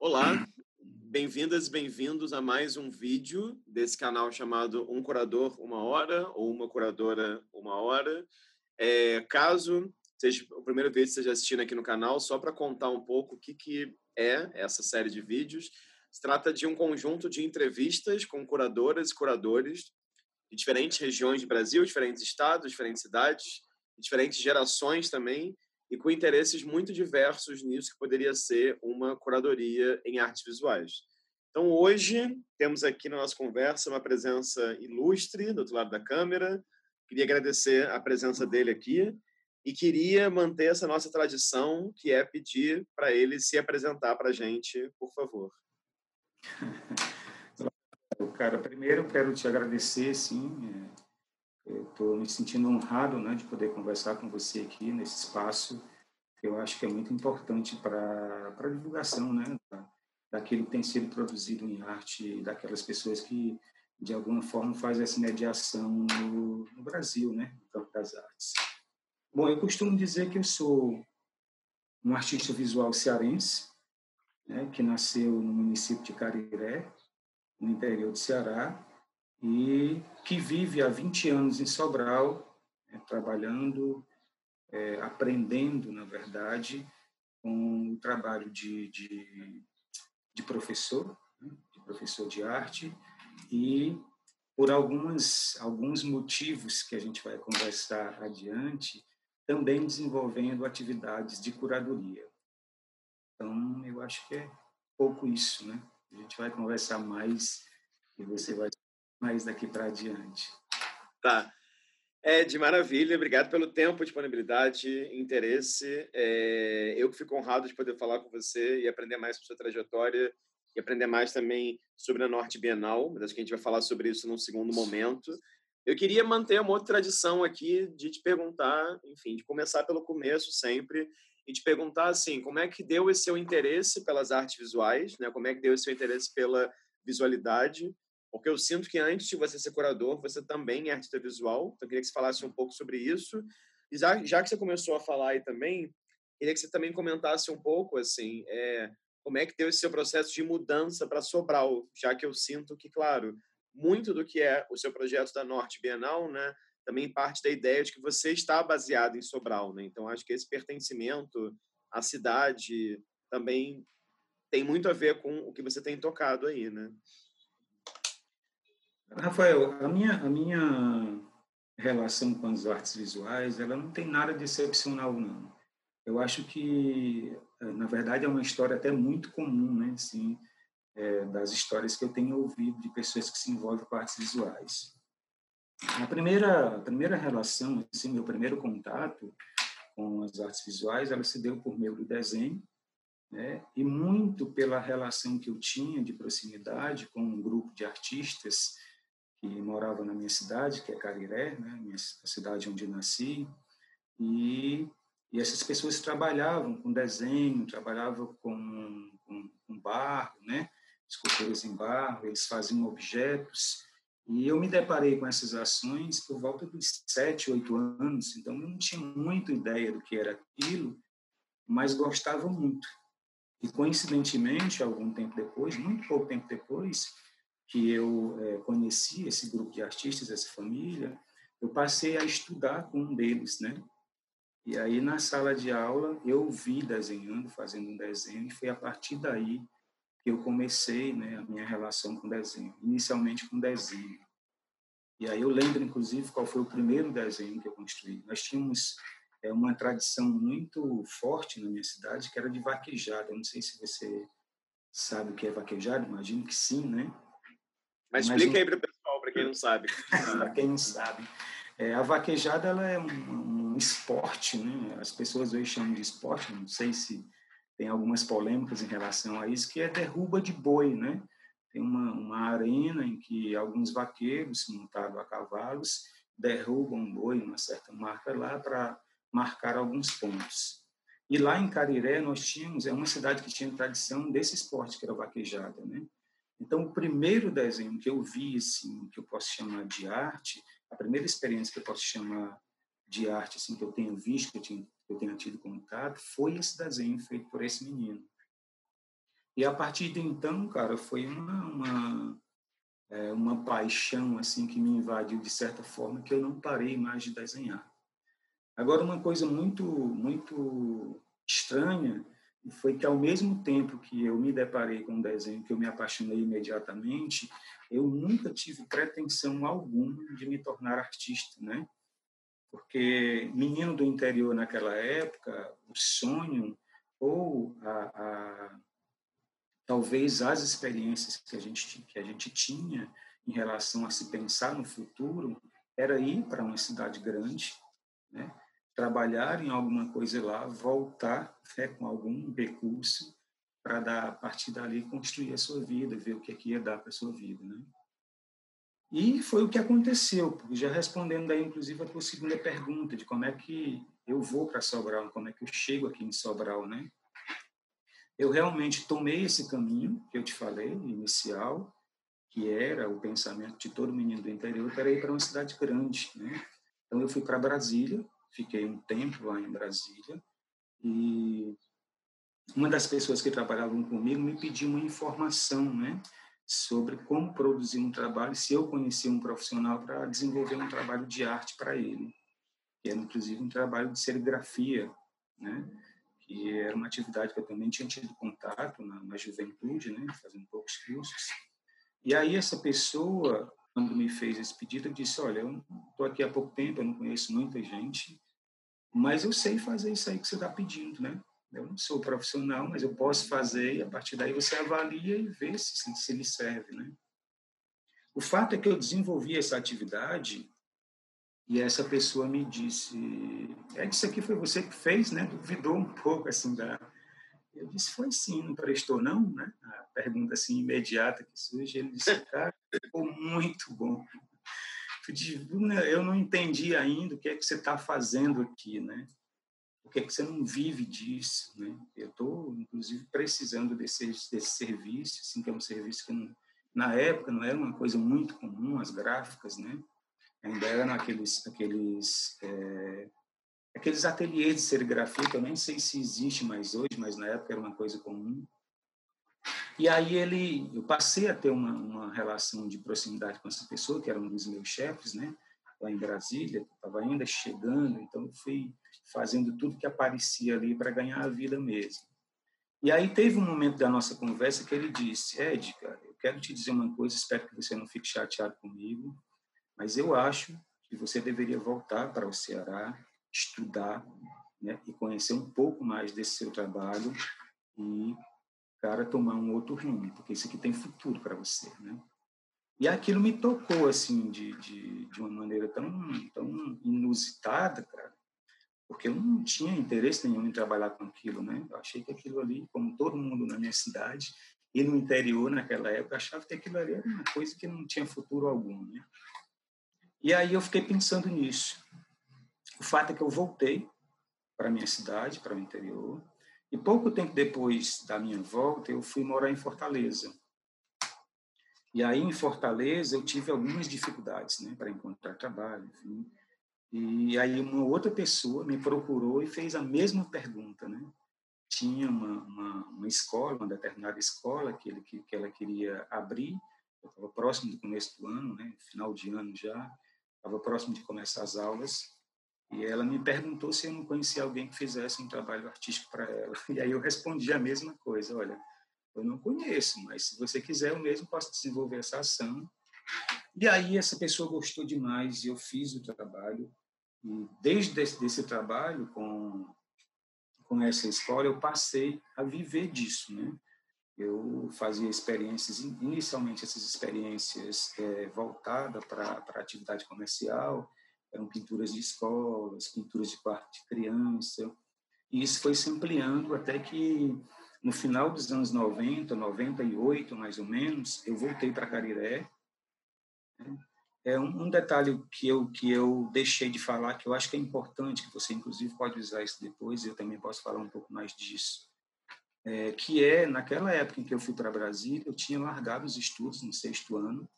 Olá, bem-vindas e bem-vindos a mais um vídeo desse canal chamado Um Curador Uma Hora ou Uma Curadora Uma Hora. É, caso seja o primeiro vídeo que esteja assistindo aqui no canal, só para contar um pouco o que, que é essa série de vídeos, se trata de um conjunto de entrevistas com curadoras e curadores de diferentes regiões do Brasil, diferentes estados, diferentes cidades, diferentes gerações também, e com interesses muito diversos nisso que poderia ser uma curadoria em artes visuais. Então, hoje, temos aqui na nossa conversa uma presença ilustre do outro lado da câmera. Queria agradecer a presença dele aqui e queria manter essa nossa tradição, que é pedir para ele se apresentar para a gente, por favor. Cara, primeiro quero te agradecer, sim. Estou me sentindo honrado né, de poder conversar com você aqui nesse espaço. Eu acho que é muito importante para a divulgação né, daquilo que tem sido produzido em arte, daquelas pessoas que, de alguma forma, fazem essa mediação no, no Brasil, né, no campo das artes. Bom, eu costumo dizer que eu sou um artista visual cearense, né, que nasceu no município de Cariré, no interior do Ceará, e que vive há 20 anos em Sobral, né, trabalhando, é, aprendendo, na verdade, com o trabalho de, de, de professor, né, de professor de arte, e por algumas, alguns motivos que a gente vai conversar adiante, também desenvolvendo atividades de curadoria. Então, eu acho que é pouco isso, né? A gente vai conversar mais e você vai mais daqui para adiante. Tá. É, de maravilha, obrigado pelo tempo, disponibilidade, interesse. É, eu que fico honrado de poder falar com você e aprender mais sobre sua trajetória e aprender mais também sobre a Norte Bienal, mas acho que a gente vai falar sobre isso num segundo momento. Eu queria manter uma outra tradição aqui de te perguntar, enfim, de começar pelo começo sempre e te perguntar assim, como é que deu esse seu interesse pelas artes visuais, né? Como é que deu esse seu interesse pela visualidade? Porque eu sinto que antes de você ser curador, você também é artista visual. Então, eu queria que você falasse um pouco sobre isso. E já, já que você começou a falar aí também, queria que você também comentasse um pouco, assim, é, como é que deu esse seu processo de mudança para Sobral, já que eu sinto que, claro, muito do que é o seu projeto da Norte Bienal, né, também parte da ideia de que você está baseado em Sobral, né? Então acho que esse pertencimento à cidade também tem muito a ver com o que você tem tocado aí, né? Rafael, a minha a minha relação com as artes visuais, ela não tem nada de excepcional não. Eu acho que na verdade é uma história até muito comum, né? Assim, é, das histórias que eu tenho ouvido de pessoas que se envolvem com artes visuais. A primeira, a primeira relação, assim, meu primeiro contato com as artes visuais, ela se deu por meio do desenho, né? e muito pela relação que eu tinha de proximidade com um grupo de artistas que morava na minha cidade, que é Cariré, né? minha, a cidade onde nasci, e, e essas pessoas trabalhavam com desenho, trabalhavam com, com, com barro, né? esculturas em barro, eles faziam objetos, e eu me deparei com essas ações por volta dos sete, oito anos, então eu não tinha muita ideia do que era aquilo, mas gostava muito. E coincidentemente, algum tempo depois, muito pouco tempo depois, que eu é, conheci esse grupo de artistas, essa família, eu passei a estudar com um deles, né? E aí na sala de aula eu vi desenhando, fazendo um desenho, e foi a partir daí que eu comecei né, a minha relação com desenho, inicialmente com desenho. E aí eu lembro, inclusive, qual foi o primeiro desenho que eu construí. Nós tínhamos é, uma tradição muito forte na minha cidade, que era de vaquejada. Eu não sei se você sabe o que é vaquejada, imagino que sim, né? Mas, Mas explica um... aí para o pessoal, para quem não sabe. para quem não sabe. É, a vaquejada ela é um, um esporte, né? As pessoas hoje chamam de esporte, não sei se tem algumas polêmicas em relação a isso, que é derruba de boi, né? Tem uma, uma arena em que alguns vaqueiros, montados a cavalos, derrubam boi, uma certa marca lá, para marcar alguns pontos. E lá em Cariré nós tínhamos, é uma cidade que tinha tradição desse esporte, que era a vaquejada, né? Então, o primeiro desenho que eu vi, assim, que eu posso chamar de arte, a primeira experiência que eu posso chamar de arte, assim, que eu tenho visto, que eu tenho, que eu tenho tido contato, foi esse desenho feito por esse menino. E a partir de então, cara, foi uma, uma, é, uma paixão assim que me invadiu de certa forma que eu não parei mais de desenhar. Agora, uma coisa muito, muito estranha foi que, ao mesmo tempo que eu me deparei com um desenho que eu me apaixonei imediatamente, eu nunca tive pretensão alguma de me tornar artista, né? Porque menino do interior naquela época, o sonho ou a, a talvez as experiências que a gente que a gente tinha em relação a se pensar no futuro era ir para uma cidade grande, né? Trabalhar em alguma coisa lá, voltar né, com algum recurso para a partir dali construir a sua vida, ver o que é que ia dar para a sua vida, né? E foi o que aconteceu, já respondendo aí inclusive a tua segunda pergunta de como é que eu vou para Sobral, como é que eu chego aqui em Sobral, né? Eu realmente tomei esse caminho que eu te falei, inicial, que era o pensamento de todo menino do interior, para ir para uma cidade grande, né? Então eu fui para Brasília, fiquei um tempo lá em Brasília e uma das pessoas que trabalhavam comigo me pediu uma informação, né, sobre como produzir um trabalho, se eu conhecia um profissional para desenvolver um trabalho de arte para ele, que era inclusive um trabalho de serigrafia, né, que era uma atividade que eu também tinha tido contato na, na juventude, né, fazendo poucos cursos. E aí essa pessoa quando me fez esse pedido, eu disse: Olha, eu estou aqui há pouco tempo, eu não conheço muita gente, mas eu sei fazer isso aí que você está pedindo, né? Eu não sou profissional, mas eu posso fazer e a partir daí você avalia e vê se, se, se lhe serve, né? O fato é que eu desenvolvi essa atividade e essa pessoa me disse: É, isso aqui foi você que fez, né? Duvidou um pouco assim da, eu disse, foi sim, não prestou não, né? A pergunta assim imediata que surge, ele disse, cara, ficou muito bom. Eu não entendi ainda o que é que você está fazendo aqui, né? Por que é que você não vive disso, né? Eu estou, inclusive, precisando desse, desse serviço, assim, que é um serviço que, não, na época, não era uma coisa muito comum, as gráficas, né? Ainda eram aqueles, aqueles é, aqueles ateliês de serigrafia, que eu nem sei se existe mais hoje, mas na época era uma coisa comum. E aí ele, eu passei a ter uma, uma relação de proximidade com essa pessoa, que era um dos meus chefes, né? Lá em Brasília, estava ainda chegando, então fui fazendo tudo que aparecia ali para ganhar a vida mesmo. E aí teve um momento da nossa conversa que ele disse, Ed, cara, eu quero te dizer uma coisa, espero que você não fique chateado comigo, mas eu acho que você deveria voltar para o Ceará estudar né, e conhecer um pouco mais desse seu trabalho e, cara, tomar um outro rumo, porque isso aqui tem futuro para você, né? E aquilo me tocou, assim, de, de, de uma maneira tão, tão inusitada, cara, porque eu não tinha interesse nenhum em trabalhar com aquilo, né? Eu achei que aquilo ali, como todo mundo na minha cidade e no interior naquela época, achava que aquilo ali era uma coisa que não tinha futuro algum, né? E aí eu fiquei pensando nisso. O fato é que eu voltei para minha cidade, para o interior, e pouco tempo depois da minha volta, eu fui morar em Fortaleza. E aí, em Fortaleza, eu tive algumas dificuldades né, para encontrar trabalho, enfim. E aí, uma outra pessoa me procurou e fez a mesma pergunta, né? Tinha uma, uma, uma escola, uma determinada escola que, ele, que, que ela queria abrir, eu estava próximo do começo do ano, né, final de ano já, estava próximo de começar as aulas, e ela me perguntou se eu não conhecia alguém que fizesse um trabalho artístico para ela. E aí eu respondi a mesma coisa: olha, eu não conheço, mas se você quiser, eu mesmo posso desenvolver essa ação. E aí essa pessoa gostou demais e eu fiz o trabalho. E desde esse, desse trabalho com, com essa escola, eu passei a viver disso, né? Eu fazia experiências, inicialmente essas experiências é, voltadas para a atividade comercial, eram pinturas de escolas, pinturas de quarto de criança, e isso foi se ampliando até que no final dos anos 90, 98 mais ou menos, eu voltei para Cariré. É um, detalhe que eu que eu deixei de falar que eu acho que é importante que você inclusive pode usar isso depois. Eu também posso falar um pouco mais disso. É, que é naquela época em que eu fui para Brasília, eu tinha largado os estudos no sexto ano,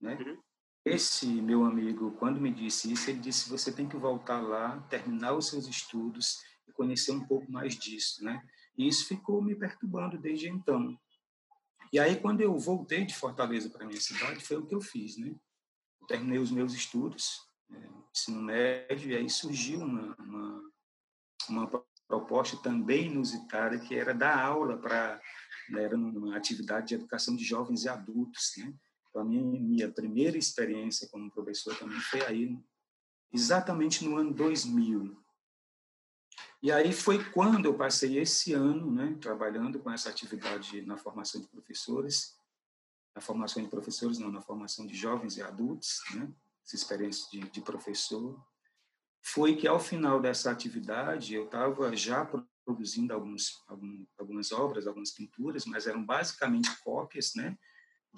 né? Uhum. Esse meu amigo, quando me disse isso, ele disse: você tem que voltar lá, terminar os seus estudos e conhecer um pouco mais disso, né? E isso ficou me perturbando desde então. E aí, quando eu voltei de Fortaleza para minha cidade, foi o que eu fiz, né? Eu terminei os meus estudos, é, ensino médio, e aí surgiu uma, uma, uma proposta também inusitada, que era dar aula para... Né, era uma atividade de educação de jovens e adultos, né? Então, a minha, minha primeira experiência como professor também foi aí, exatamente no ano 2000. E aí foi quando eu passei esse ano né, trabalhando com essa atividade na formação de professores, na formação de professores, não, na formação de jovens e adultos, né, essa experiência de, de professor. Foi que ao final dessa atividade eu estava já produzindo alguns, algumas obras, algumas pinturas, mas eram basicamente cópias, né,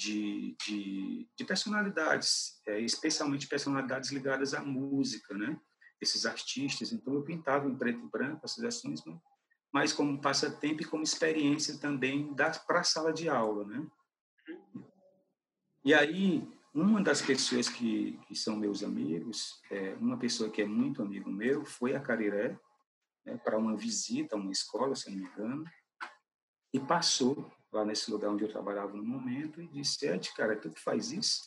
de, de, de personalidades, é, especialmente personalidades ligadas à música, né? Esses artistas. Então, eu pintava em preto e branco essas ações, mas como passatempo e como experiência também para a sala de aula, né? E aí, uma das pessoas que, que são meus amigos, é, uma pessoa que é muito amigo meu, foi a Cariré, né, para uma visita a uma escola, se não me engano, e passou lá nesse lugar onde eu trabalhava no momento e disse, Ed, cara, tu que faz isso?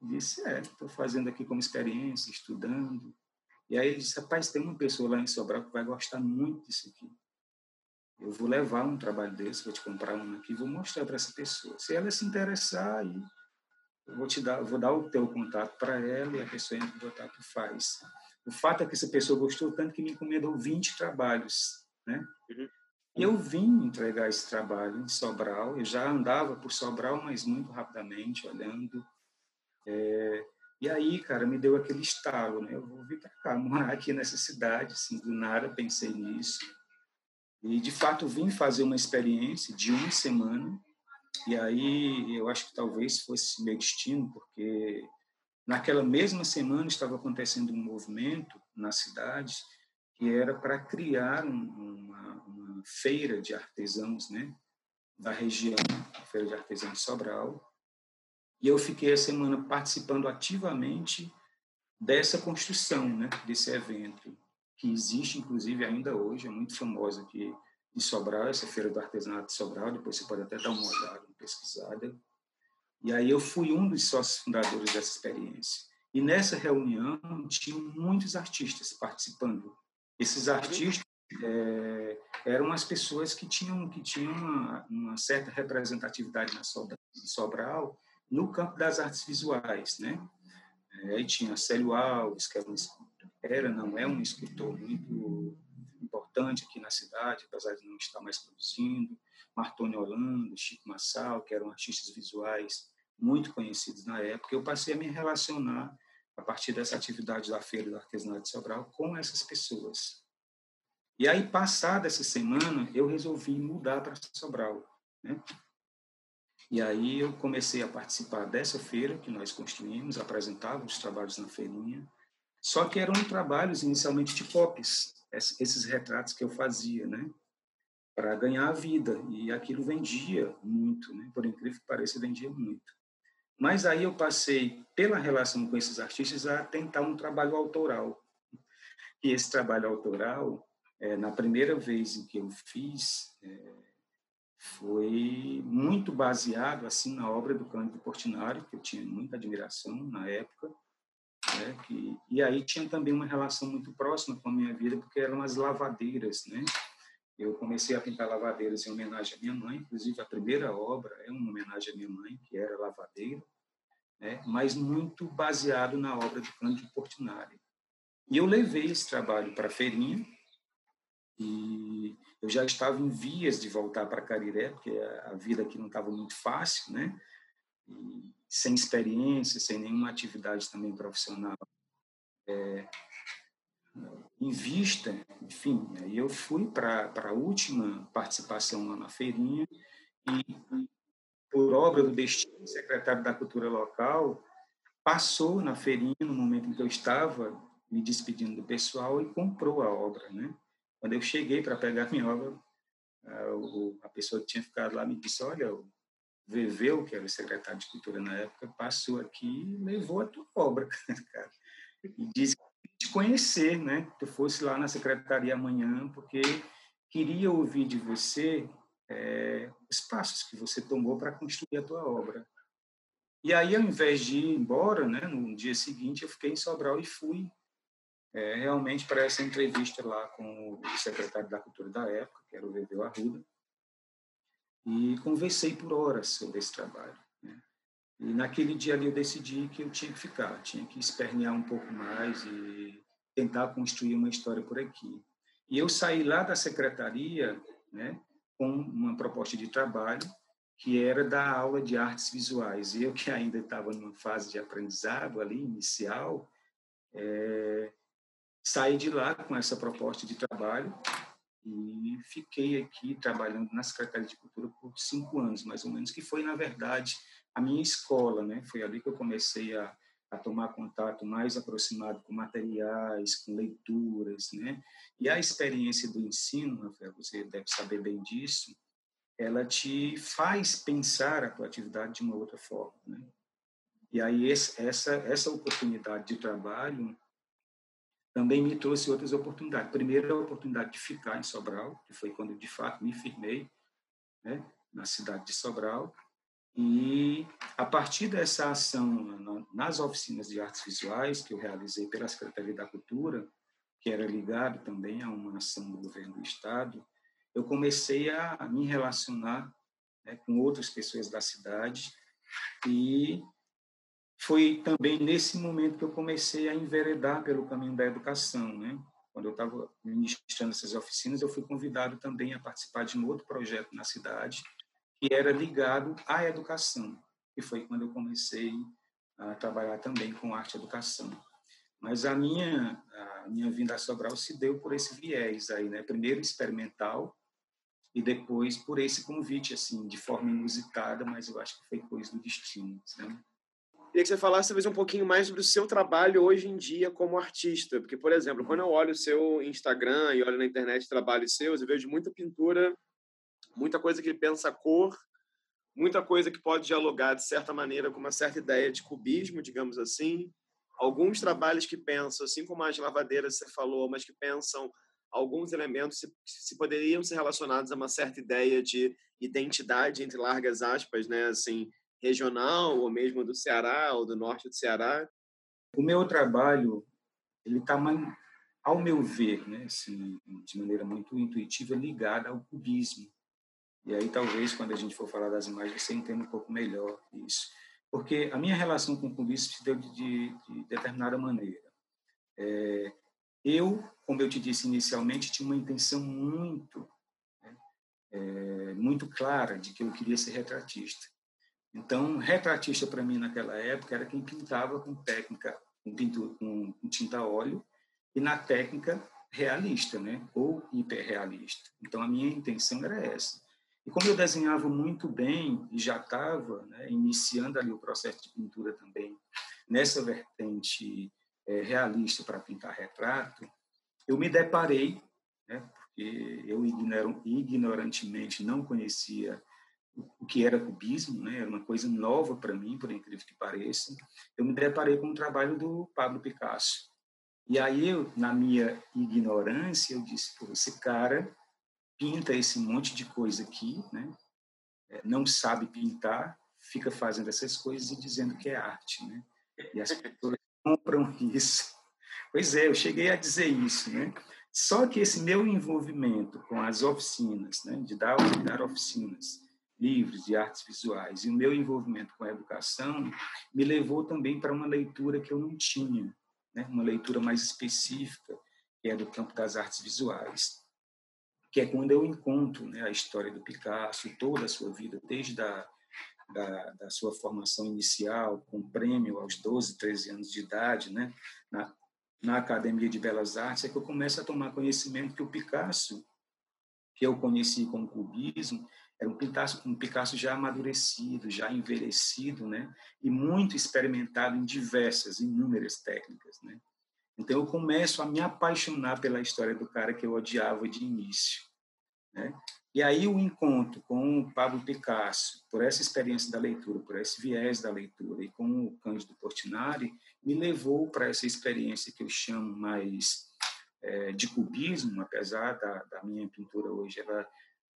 Eu disse, é, estou fazendo aqui como experiência, estudando. E aí ele disse, rapaz, tem uma pessoa lá em Sobral que vai gostar muito disso aqui. Eu vou levar um trabalho desse, vou te comprar um aqui, vou mostrar para essa pessoa. Se ela se interessar, aí eu vou te dar, vou dar o teu contato para ela e a pessoa entra em contato e faz. O fato é que essa pessoa gostou tanto que me encomendou 20 trabalhos, né? Uhum. Eu vim entregar esse trabalho em Sobral, eu já andava por Sobral, mas muito rapidamente, olhando. É, e aí, cara, me deu aquele estalo, né? Eu vou vir para cá, morar aqui nessa cidade, assim, do nada pensei nisso. E, de fato, vim fazer uma experiência de uma semana. E aí, eu acho que talvez fosse meu destino, porque naquela mesma semana estava acontecendo um movimento na cidade que era para criar uma, uma, feira de artesãos, né, da região, a feira de artesãos de Sobral. E eu fiquei a semana participando ativamente dessa construção, né, desse evento, que existe inclusive ainda hoje, é muito famosa aqui em Sobral, essa feira do artesanato de Sobral, depois você pode até dar uma olhada, uma pesquisada. E aí eu fui um dos sócios fundadores dessa experiência. E nessa reunião tinham muitos artistas participando esses artistas é, eram as pessoas que tinham que tinham uma, uma certa representatividade na Sobral, Sobral, no campo das artes visuais, né? É, aí tinha Célio Alves, que era, um, era não é um escritor muito importante aqui na cidade, apesar de não estar mais produzindo. Martoni Holanda, Chico Massal, que eram artistas visuais muito conhecidos na época. Eu passei a me relacionar a partir dessa atividade da Feira do Artesanato de Sobral com essas pessoas. E aí, passada essa semana, eu resolvi mudar para Sobral. Né? E aí eu comecei a participar dessa feira que nós construímos, apresentava os trabalhos na feirinha, só que eram trabalhos inicialmente de copies, esses retratos que eu fazia, né? Para ganhar a vida. E aquilo vendia muito, né? Por incrível que pareça, vendia muito. Mas aí eu passei, pela relação com esses artistas, a tentar um trabalho autoral. E esse trabalho autoral, é, na primeira vez em que eu fiz, é, foi muito baseado assim na obra do Cândido Portinari, que eu tinha muita admiração na época, né, que, e aí tinha também uma relação muito próxima com a minha vida, porque eram as lavadeiras, né? Eu comecei a pintar lavadeiras em homenagem à minha mãe, inclusive a primeira obra é uma homenagem à minha mãe, que era lavadeira, né? mas muito baseado na obra de Cândido Portinari. E eu levei esse trabalho para a feirinha e eu já estava em vias de voltar para Cariré, porque a vida aqui não estava muito fácil, né? E sem experiência, sem nenhuma atividade também profissional é, em vista, enfim, aí eu fui para a última participação lá na feirinha e, por obra do destino, o secretário da Cultura Local passou na feirinha no momento em que eu estava me despedindo do pessoal e comprou a obra, né? Quando eu cheguei para pegar a minha obra, a, pessoa que tinha ficado lá me disse, olha, o Veveu, que era o secretário de Cultura na época, passou aqui e levou a tua obra, cara. E disse te conhecer, né? Que tu fosse lá na secretaria amanhã, porque queria ouvir de você é, os passos que você tomou para construir a tua obra. E aí, ao invés de ir embora, né, no dia seguinte, eu fiquei em Sobral e fui é, realmente para essa entrevista lá com o secretário da Cultura da época, que era o Veveu Arruda, e conversei por horas sobre esse trabalho. Né? E naquele dia ali eu decidi que eu tinha que ficar, tinha que espernear um pouco mais e tentar construir uma história por aqui. E eu saí lá da secretaria né, com uma proposta de trabalho que era da aula de artes visuais. Eu que ainda estava numa fase de aprendizado ali inicial, é, saí de lá com essa proposta de trabalho e fiquei aqui trabalhando na Secretaria de Cultura por cinco anos, mais ou menos, que foi, na verdade, a minha escola, né? Foi ali que eu comecei a, a tomar contato mais aproximado com materiais, com leituras, né? E a experiência do ensino, Rafael, você deve saber bem disso, ela te faz pensar a tua atividade de uma outra forma, né? E aí essa essa oportunidade de trabalho também me trouxe outras oportunidades. Primeiro, a oportunidade de ficar em Sobral, que foi quando de fato me firmei, né, na cidade de Sobral. E a partir dessa ação nas oficinas de artes visuais que eu realizei pela Secretaria da Cultura, que era ligado também a uma ação do governo do estado, eu comecei a me relacionar né, com outras pessoas da cidade e foi também nesse momento que eu comecei a enveredar pelo caminho da educação, né? Quando eu estava ministrando essas oficinas, eu fui convidado também a participar de um outro projeto na cidade que era ligado à educação. E foi quando eu comecei a trabalhar também com arte e educação. Mas a minha a minha vinda a Sobral se deu por esse viés aí, né? Primeiro experimental e depois por esse convite assim, de forma inusitada, mas eu acho que foi coisa do destino, né? Queria que você falasse talvez um pouquinho mais sobre o seu trabalho hoje em dia como artista. Porque, por exemplo, quando eu olho o seu Instagram e olho na internet trabalhos seus, eu vejo muita pintura, muita coisa que pensa a cor, muita coisa que pode dialogar, de certa maneira, com uma certa ideia de cubismo, digamos assim. Alguns trabalhos que pensam, assim como as lavadeiras você falou, mas que pensam alguns elementos se, se poderiam ser relacionados a uma certa ideia de identidade, entre largas aspas, né? Assim, regional ou mesmo do Ceará ou do norte do Ceará? O meu trabalho, ele está, ao meu ver, né, assim, de maneira muito intuitiva, ligado ao cubismo. E aí talvez quando a gente for falar das imagens você entenda um pouco melhor isso, porque a minha relação com o cubismo se deu de, de, de determinada maneira. É, eu, como eu te disse inicialmente, tinha uma intenção muito né, é, muito clara de que eu queria ser retratista. Então, retratista para mim naquela época era quem pintava com técnica, com, pintura, com, tinta óleo e na técnica realista, né? Ou hiperrealista. Então, a minha intenção era essa. E como eu desenhava muito bem e já estava né, iniciando ali o processo de pintura também nessa vertente é, realista para pintar retrato, eu me deparei, né, porque eu ignorantemente não conhecia o que era cubismo, né? Era uma coisa nova para mim, por incrível que pareça. Eu me deparei com o trabalho do Pablo Picasso. E aí, eu, na minha ignorância, eu disse: Pô, esse cara pinta esse monte de coisa aqui, né? É, não sabe pintar, fica fazendo essas coisas e dizendo que é arte, né? E as pessoas compram isso. Pois é, eu cheguei a dizer isso, né? Só que esse meu envolvimento com as oficinas, né, de dar, de dar oficinas, livros de artes visuais e o meu envolvimento com a educação me levou também para uma leitura que eu não tinha, né? uma leitura mais específica, que é do campo das artes visuais, que é quando eu encontro né, a história do Picasso, toda a sua vida, desde a da, da, sua formação inicial, com prêmio aos 12, 13 anos de idade, né, na, na Academia de Belas Artes, é que eu começo a tomar conhecimento que o Picasso, que eu conheci como cubismo, era um Picasso, um Picasso já amadurecido, já envelhecido, né? E muito experimentado em diversas, inúmeras técnicas, né? Então eu começo a me apaixonar pela história do cara que eu odiava de início, né? E aí o encontro com o Pablo Picasso, por essa experiência da leitura, por esse viés da leitura e com o Cândido Portinari, me levou para essa experiência que eu chamo mais é, de cubismo, apesar da, da minha pintura hoje ela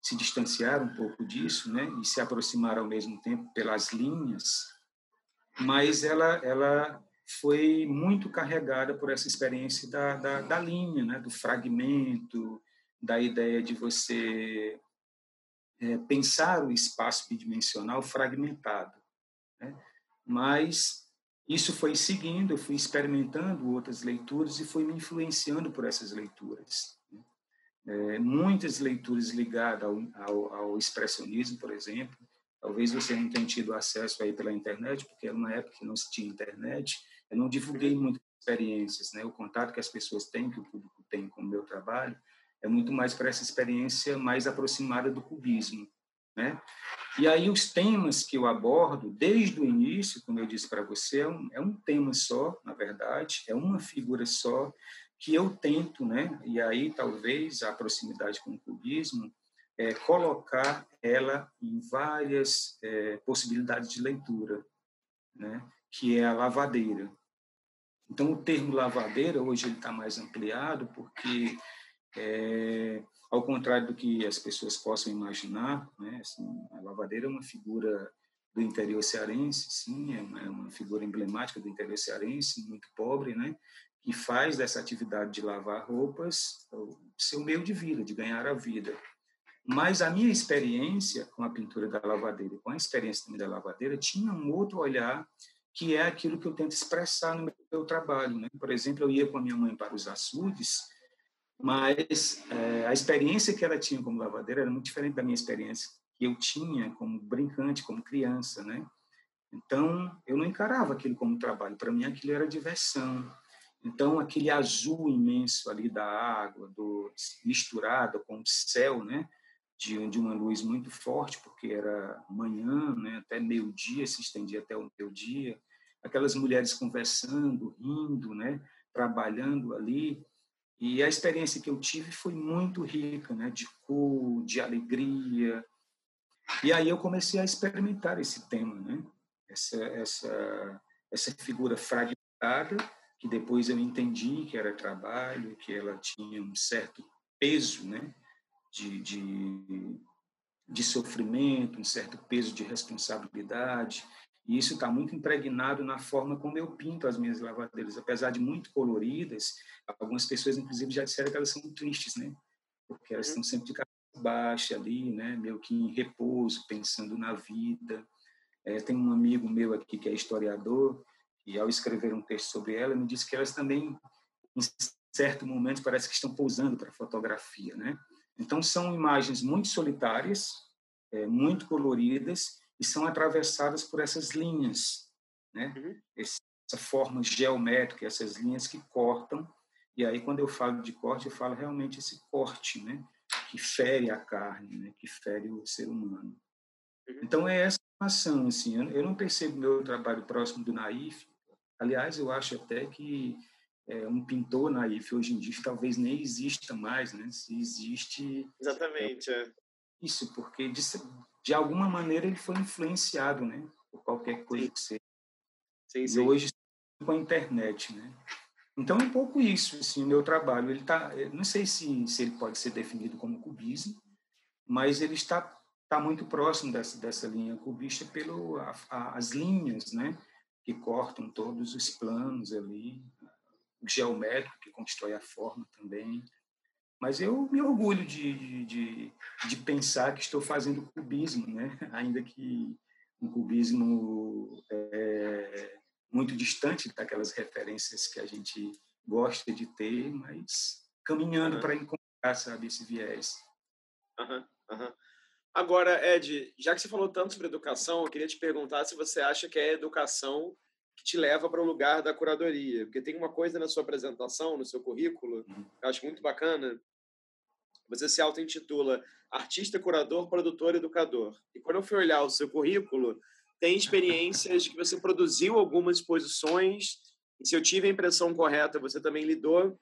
se distanciar um pouco disso, né, e se aproximar ao mesmo tempo pelas linhas, mas ela ela foi muito carregada por essa experiência da, da, da linha, né, do fragmento, da ideia de você é, pensar o espaço bidimensional fragmentado. Né? Mas isso foi seguindo, eu fui experimentando outras leituras e foi me influenciando por essas leituras. É, muitas leituras ligadas ao, ao, ao, expressionismo, por exemplo. Talvez você não tenha tido acesso aí pela internet, porque era uma época que não se tinha internet. Eu não divulguei muitas experiências, né? O contato que as pessoas têm, que o público tem com o meu trabalho, é muito mais para essa experiência mais aproximada do cubismo, né? E aí os temas que eu abordo desde o início, como eu disse para você, é um, é um tema só, na verdade, é uma figura só que eu tento, né? E aí talvez a proximidade com o cubismo é colocar ela em várias é, possibilidades de leitura, né? Que é a lavadeira. Então o termo lavadeira hoje ele está mais ampliado porque é, ao contrário do que as pessoas possam imaginar, né, assim, a lavadeira é uma figura do interior cearense, sim, é uma, é uma, figura emblemática do interior cearense, muito pobre, né, que faz dessa atividade de lavar roupas o seu meio de vida, de ganhar a vida. Mas a minha experiência com a pintura da lavadeira, com a experiência também da lavadeira, tinha um outro olhar que é aquilo que eu tento expressar no meu trabalho. Né? Por exemplo, eu ia com a minha mãe para os açudes mas é, a experiência que ela tinha como lavadeira era muito diferente da minha experiência que eu tinha como brincante, como criança, né? Então, eu não encarava aquilo como trabalho, para mim aquilo era diversão. Então, aquele azul imenso ali da água, do, misturado com o céu, né? De, de uma luz muito forte, porque era manhã, né? até meio-dia, se estendia até o meio-dia. Aquelas mulheres conversando, rindo, né? trabalhando ali. E a experiência que eu tive foi muito rica, né? de cor, de alegria. E aí eu comecei a experimentar esse tema, né? essa, essa, essa figura fragmentada, que depois eu entendi que era trabalho, que ela tinha um certo peso né? de, de, de sofrimento, um certo peso de responsabilidade, e isso está muito impregnado na forma como eu pinto as minhas lavadeiras. Apesar de muito coloridas, algumas pessoas, inclusive, já disseram que elas são tristes, né? Porque elas estão sempre de cabeça baixa ali, né? Meio que em repouso, pensando na vida. É, tem um amigo meu aqui que é historiador, e ao escrever um texto sobre ela, me disse que elas também, em certo momento, parece que estão pousando para a fotografia, né? Então, são imagens muito solitárias, é, muito coloridas, e são atravessadas por essas linhas, né? Uhum. Essa forma geométrica, essas linhas que cortam. E aí, quando eu falo de corte, eu falo realmente esse corte, né? Que fere a carne, né? Que fere o ser humano. Uhum. Então, é essa ação, assim. Eu não percebo meu trabalho próximo do Naif. Aliás, eu acho até que é, um pintor naif hoje em dia talvez nem exista mais, né? Se existe... Exatamente, é. Isso, porque de, de alguma maneira ele foi influenciado, né, por qualquer coisa sim. que seja. Sim, sim. E hoje com a internet, né? Então é um pouco isso, assim, o meu trabalho. Ele tá, não sei se, se ele pode ser definido como cubismo, mas ele está está muito próximo dessa dessa linha cubista pelo a, a, as linhas, né, que cortam todos os planos ali, o geométrico que constrói a forma também. Mas eu me orgulho de, de, de, pensar que estou fazendo cubismo, né? ainda que um cubismo é, muito distante daquelas referências que a gente gosta de ter, mas caminhando uhum. para encontrar, sabe, esse viés. Uhum, uhum. Agora, Ed, já que você falou tanto sobre educação, eu queria te perguntar se você acha que é a educação que te leva para o lugar da curadoria. Porque tem uma coisa na sua apresentação, no seu currículo, uhum. que eu acho muito bacana. Você se auto-intitula artista, curador, produtor, educador. E quando eu fui olhar o seu currículo, tem experiências de que você produziu algumas exposições. E se eu tive a impressão correta, você também lidou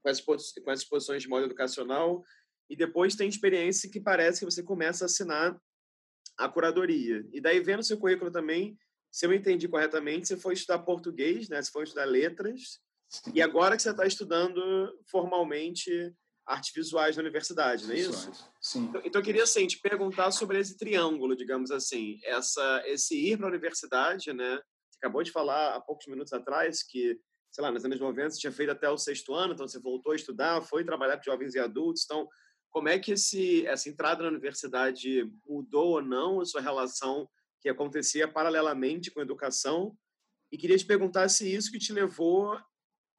com as, com as exposições de modo educacional. E depois tem experiência que parece que você começa a assinar a curadoria. E daí, vendo seu currículo também, se eu entendi corretamente, você foi estudar português, né? Você foi estudar letras. E agora que você está estudando formalmente artes visuais na universidade, não é isso? Sim. Então, então, eu queria assim, te perguntar sobre esse triângulo, digamos assim, essa, esse ir para a universidade, né? Você acabou de falar há poucos minutos atrás que, sei lá, nos anos 90 você tinha feito até o sexto ano, então você voltou a estudar, foi trabalhar com jovens e adultos, então como é que esse, essa entrada na universidade mudou ou não a sua relação que acontecia paralelamente com a educação? E queria te perguntar se isso que te levou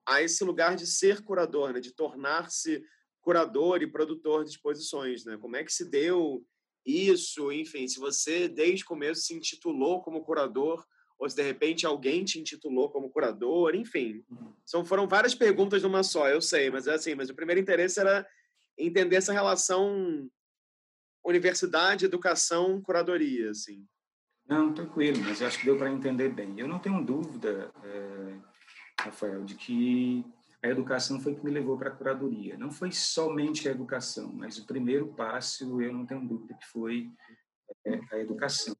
a esse lugar de ser curador, né? de tornar-se curador e produtor de exposições, né? Como é que se deu isso? Enfim, se você desde o começo se intitulou como curador ou se de repente alguém te intitulou como curador, enfim. Uhum. São, foram várias perguntas numa só, eu sei, mas é assim, mas o primeiro interesse era entender essa relação universidade, educação, curadoria, assim. Não, tranquilo, mas eu acho que deu para entender bem. Eu não tenho dúvida, é, Rafael, de que a educação foi que me levou para a curadoria. Não foi somente a educação, mas o primeiro passo, eu não tenho dúvida que foi é, a educação.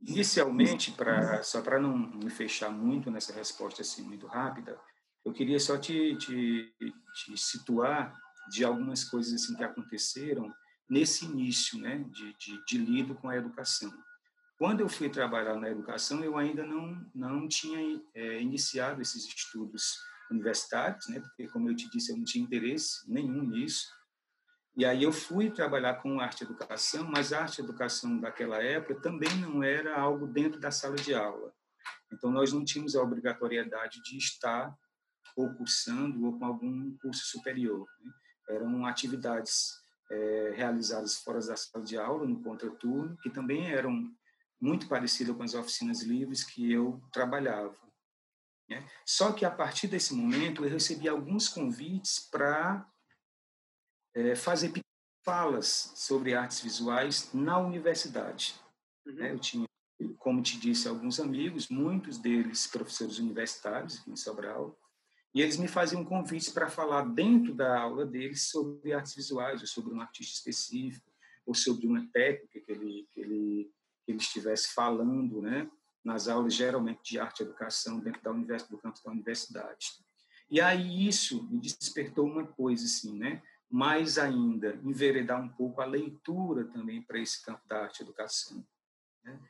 Inicialmente, para só para não me fechar muito nessa resposta assim muito rápida, eu queria só te, te, te situar de algumas coisas assim que aconteceram nesse início, né, de, de, de lido com a educação. Quando eu fui trabalhar na educação, eu ainda não não tinha é, iniciado esses estudos universitários, né? Porque como eu te disse, eu não tinha interesse nenhum nisso. E aí eu fui trabalhar com arte educação, mas a arte educação daquela época também não era algo dentro da sala de aula. Então nós não tínhamos a obrigatoriedade de estar ou cursando ou com algum curso superior. Né? Eram atividades é, realizadas fora da sala de aula, no contraturno, que também eram muito parecidas com as oficinas livres que eu trabalhava. Né? Só que a partir desse momento eu recebi alguns convites para é, fazer falas sobre artes visuais na universidade. Uhum. Né? Eu tinha, como te disse, alguns amigos, muitos deles professores universitários aqui em Sobral, e eles me faziam convites para falar dentro da aula deles sobre artes visuais, ou sobre um artista específico, ou sobre uma técnica que ele, que ele, que ele estivesse falando, né? nas aulas geralmente de arte e educação dentro da universidade, do campo da universidade. E aí isso me despertou uma coisa assim, né? Mais ainda, enveredar um pouco a leitura também para esse campo da arte e educação. Né?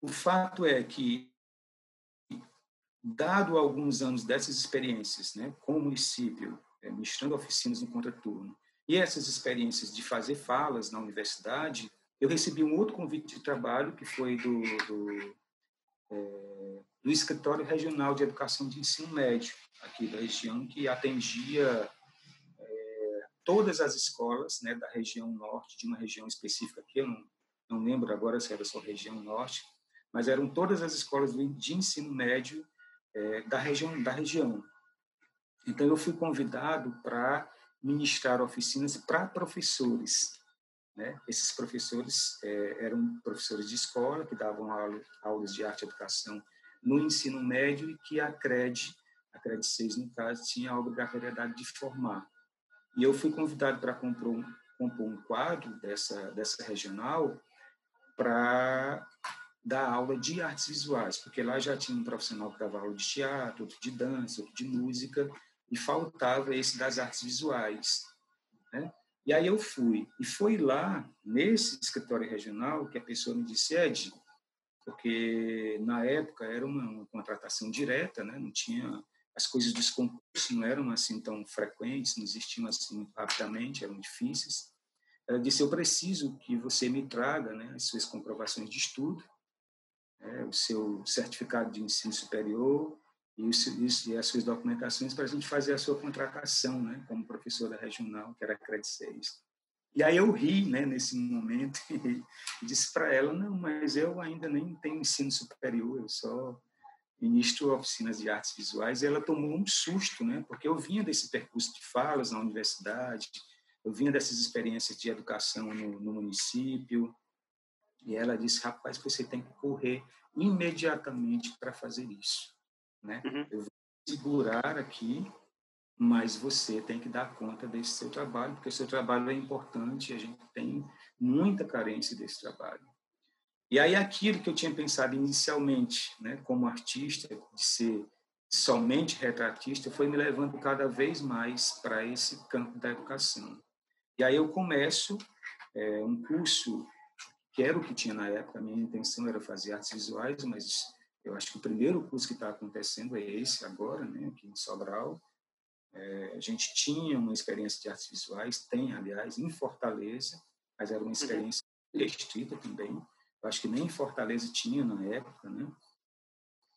O fato é que, dado alguns anos dessas experiências, né, com o município, é, ministrando oficinas no contraturno, e essas experiências de fazer falas na universidade, eu recebi um outro convite de trabalho que foi do, do é, do Escritório Regional de Educação de Ensino Médio, aqui da região, que atendia é, todas as escolas né, da região norte, de uma região específica aqui, eu não, não lembro agora se era só região norte, mas eram todas as escolas de ensino médio é, da região da região. Então eu fui convidado para ministrar oficinas para professores né? Esses professores é, eram professores de escola que davam aula, aulas de arte e educação no ensino médio e que a CRED, a CRED 6 no caso, tinha a obrigatoriedade de formar. E eu fui convidado para compor um, compor um quadro dessa, dessa regional para dar aula de artes visuais, porque lá já tinha um profissional que dava aula de teatro, outro de dança, outro de música, e faltava esse das artes visuais. Né? E aí eu fui. E foi lá, nesse escritório regional, que a pessoa me disse, Ed, porque na época era uma, uma contratação direta, né? não tinha as coisas dos concursos não eram assim tão frequentes, não existiam assim rapidamente, eram difíceis. Ela disse: eu preciso que você me traga, né, as suas comprovações de estudo, né, o seu certificado de ensino superior e, isso, e as suas documentações para a gente fazer a sua contratação, né, como professora regional, que era a CRED 6. E aí eu ri, né, nesse momento, e disse para ela, não, mas eu ainda nem tenho ensino superior, eu só ministro oficinas de artes visuais, e ela tomou um susto, né, porque eu vinha desse percurso de falas na universidade, eu vinha dessas experiências de educação no, no município, e ela disse, rapaz, você tem que correr imediatamente para fazer isso. Né? Uhum. Eu vou segurar aqui, mas você tem que dar conta desse seu trabalho, porque o seu trabalho é importante e a gente tem muita carência desse trabalho. E aí aquilo que eu tinha pensado inicialmente, né, como artista, de ser somente retratista, foi me levando cada vez mais para esse campo da educação. E aí eu começo é, um curso que era o que tinha na época, a minha intenção era fazer artes visuais, mas eu acho que o primeiro curso que está acontecendo é esse agora, né, aqui em Sobral. É, a gente tinha uma experiência de artes visuais, tem, aliás, em Fortaleza, mas era uma uhum. experiência restrita também. Eu acho que nem em Fortaleza tinha na época, né?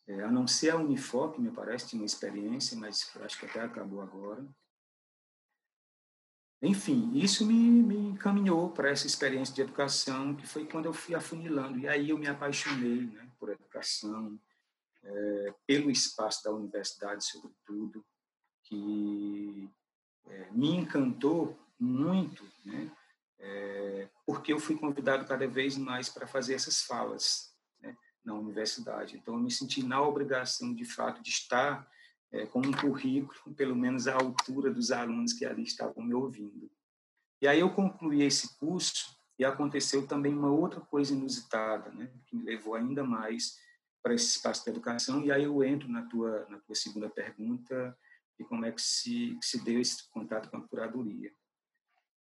É, a não ser a Unifoc, me parece, tinha uma experiência, mas acho que até acabou agora. Enfim, isso me, me encaminhou para essa experiência de educação, que foi quando eu fui afunilando. E aí eu me apaixonei né, por educação, é, pelo espaço da universidade, sobretudo, que é, me encantou muito, né, é, porque eu fui convidado cada vez mais para fazer essas falas né, na universidade. Então, eu me senti na obrigação, de fato, de estar é, com um currículo, pelo menos à altura dos alunos que ali estavam me ouvindo. E aí eu concluí esse curso e aconteceu também uma outra coisa inusitada, né, que me levou ainda mais para esse espaço da educação. E aí eu entro na tua, na tua segunda pergunta, e como é que se, que se deu esse contato com a curadoria.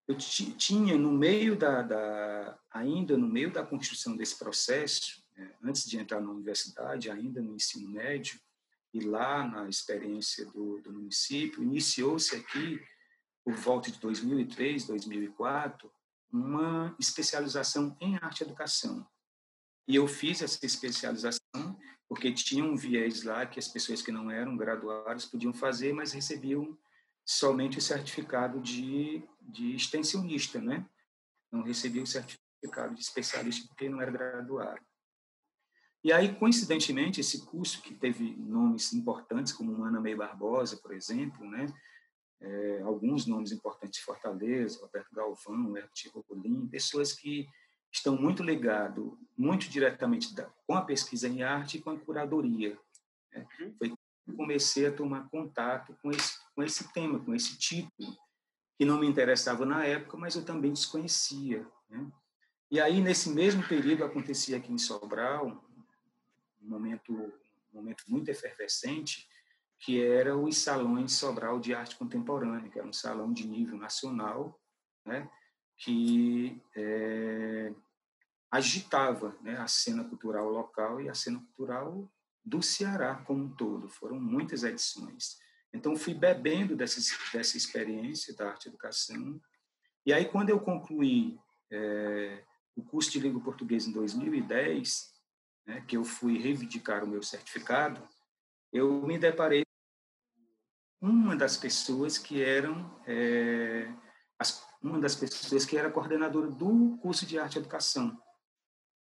Eu tinha no meio da, da ainda no meio da construção desse processo, né, antes de entrar na universidade, ainda no ensino médio, e lá na experiência do, do município, iniciou-se aqui, por volta de 2003, 2004, uma especialização em arte e educação. E eu fiz essa especialização porque tinha um viés lá que as pessoas que não eram graduadas podiam fazer, mas recebiam somente o certificado de, de extensionista, né? Não recebia o certificado de especialista porque não era graduado. E aí, coincidentemente, esse curso que teve nomes importantes, como Ana May Barbosa, por exemplo, né? É, alguns nomes importantes de Fortaleza, Roberto Galvão, Herbert Rolim, pessoas que estão muito ligados, muito diretamente da, com a pesquisa em arte e com a curadoria. Né? Uhum. Foi que comecei a tomar contato com esse, com esse tema, com esse título, que não me interessava na época, mas eu também desconhecia. Né? E aí, nesse mesmo período, acontecia aqui em Sobral, um momento, um momento muito efervescente, que era os salões Sobral de Arte Contemporânea, que era um salão de nível nacional, né, que é, agitava né, a cena cultural local e a cena cultural do Ceará como um todo. Foram muitas edições. Então, fui bebendo dessa, dessa experiência da arte e educação. E aí, quando eu concluí é, o curso de língua portuguesa em 2010, né, que eu fui reivindicar o meu certificado, eu me deparei com uma das pessoas que eram é, as, uma das pessoas que era coordenadora do curso de arte e educação.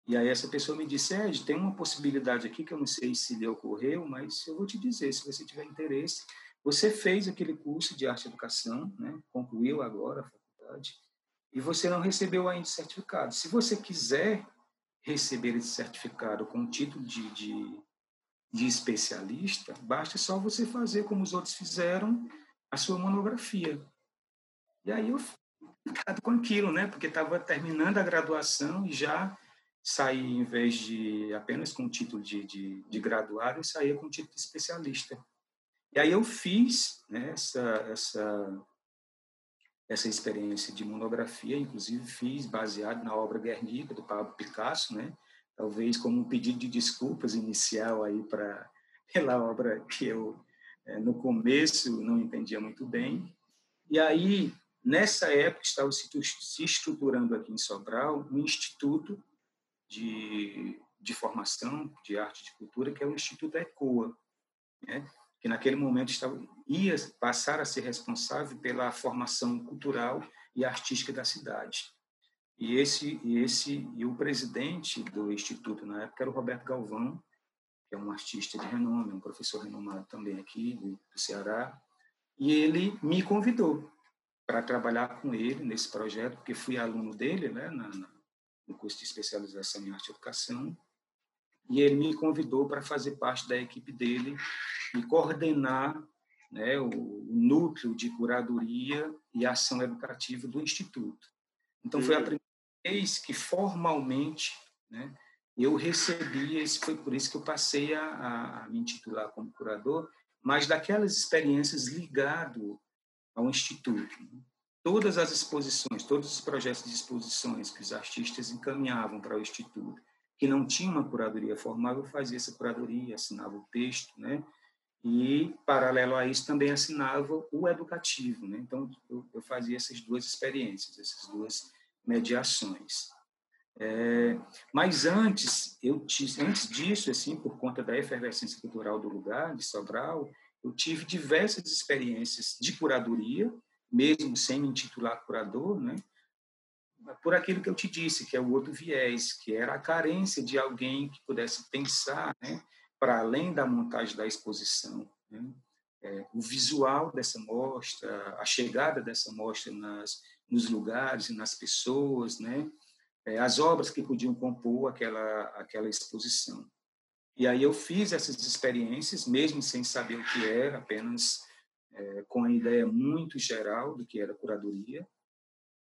E aí essa pessoa me disse, Ed, tem uma possibilidade aqui que eu não sei se lhe ocorreu, mas eu vou te dizer, se você tiver interesse, você fez aquele curso de arte e educação, né, concluiu agora a faculdade, e você não recebeu ainda o certificado. Se você quiser receber esse certificado com o título de, de, de especialista, basta só você fazer como os outros fizeram, a sua monografia. E aí eu fiquei com aquilo, né? Porque estava terminando a graduação e já saí, em vez de apenas com o título de, de, de graduado, eu saía com o título de especialista. E aí eu fiz né, essa, essa essa experiência de monografia, inclusive fiz baseado na obra Guernica do Pablo Picasso, né? Talvez como um pedido de desculpas inicial aí para pela obra que eu é, no começo não entendia muito bem. E aí nessa época estava se estruturando aqui em Sobral um instituto de, de formação de arte e de cultura que é o Instituto ECOA, né? que naquele momento estava, ia passar a ser responsável pela formação cultural e artística da cidade. E esse e esse e o presidente do instituto na época era o Roberto Galvão, que é um artista de renome, um professor renomado também aqui do, Ceará, e ele me convidou para trabalhar com ele nesse projeto, porque fui aluno dele, né, na, na, no curso de especialização em arte e educação, e ele me convidou para fazer parte da equipe dele e coordenar né, o, núcleo de curadoria e ação educativa do Instituto. Então, foi a uhum. primeira vez que, formalmente, né, eu recebi, esse, foi por isso que eu passei a, a me intitular como curador, mas daquelas experiências ligado ao Instituto. Né. todas as exposições, todos os projetos de exposições que os artistas encaminhavam para o Instituto, que não tinha uma curadoria formal, eu fazia essa curadoria, assinava o texto, né? E, paralelo a isso, também assinava o educativo, né? Então, eu, eu fazia essas duas experiências, essas duas mediações. É, mas antes, eu antes disso, assim, por conta da efervescência cultural do lugar, de Sobral, eu tive diversas experiências de curadoria, mesmo sem me intitular curador, né? por aquilo que eu te disse, que é o outro viés, que era a carência de alguém que pudesse pensar né, para além da montagem da exposição. Né? É, o visual dessa mostra, a chegada dessa mostra nas, nos lugares e nas pessoas, né? É, as obras que podiam compor aquela, aquela exposição. E aí eu fiz essas experiências, mesmo sem saber o que era, apenas é, com a ideia muito geral do que era curadoria,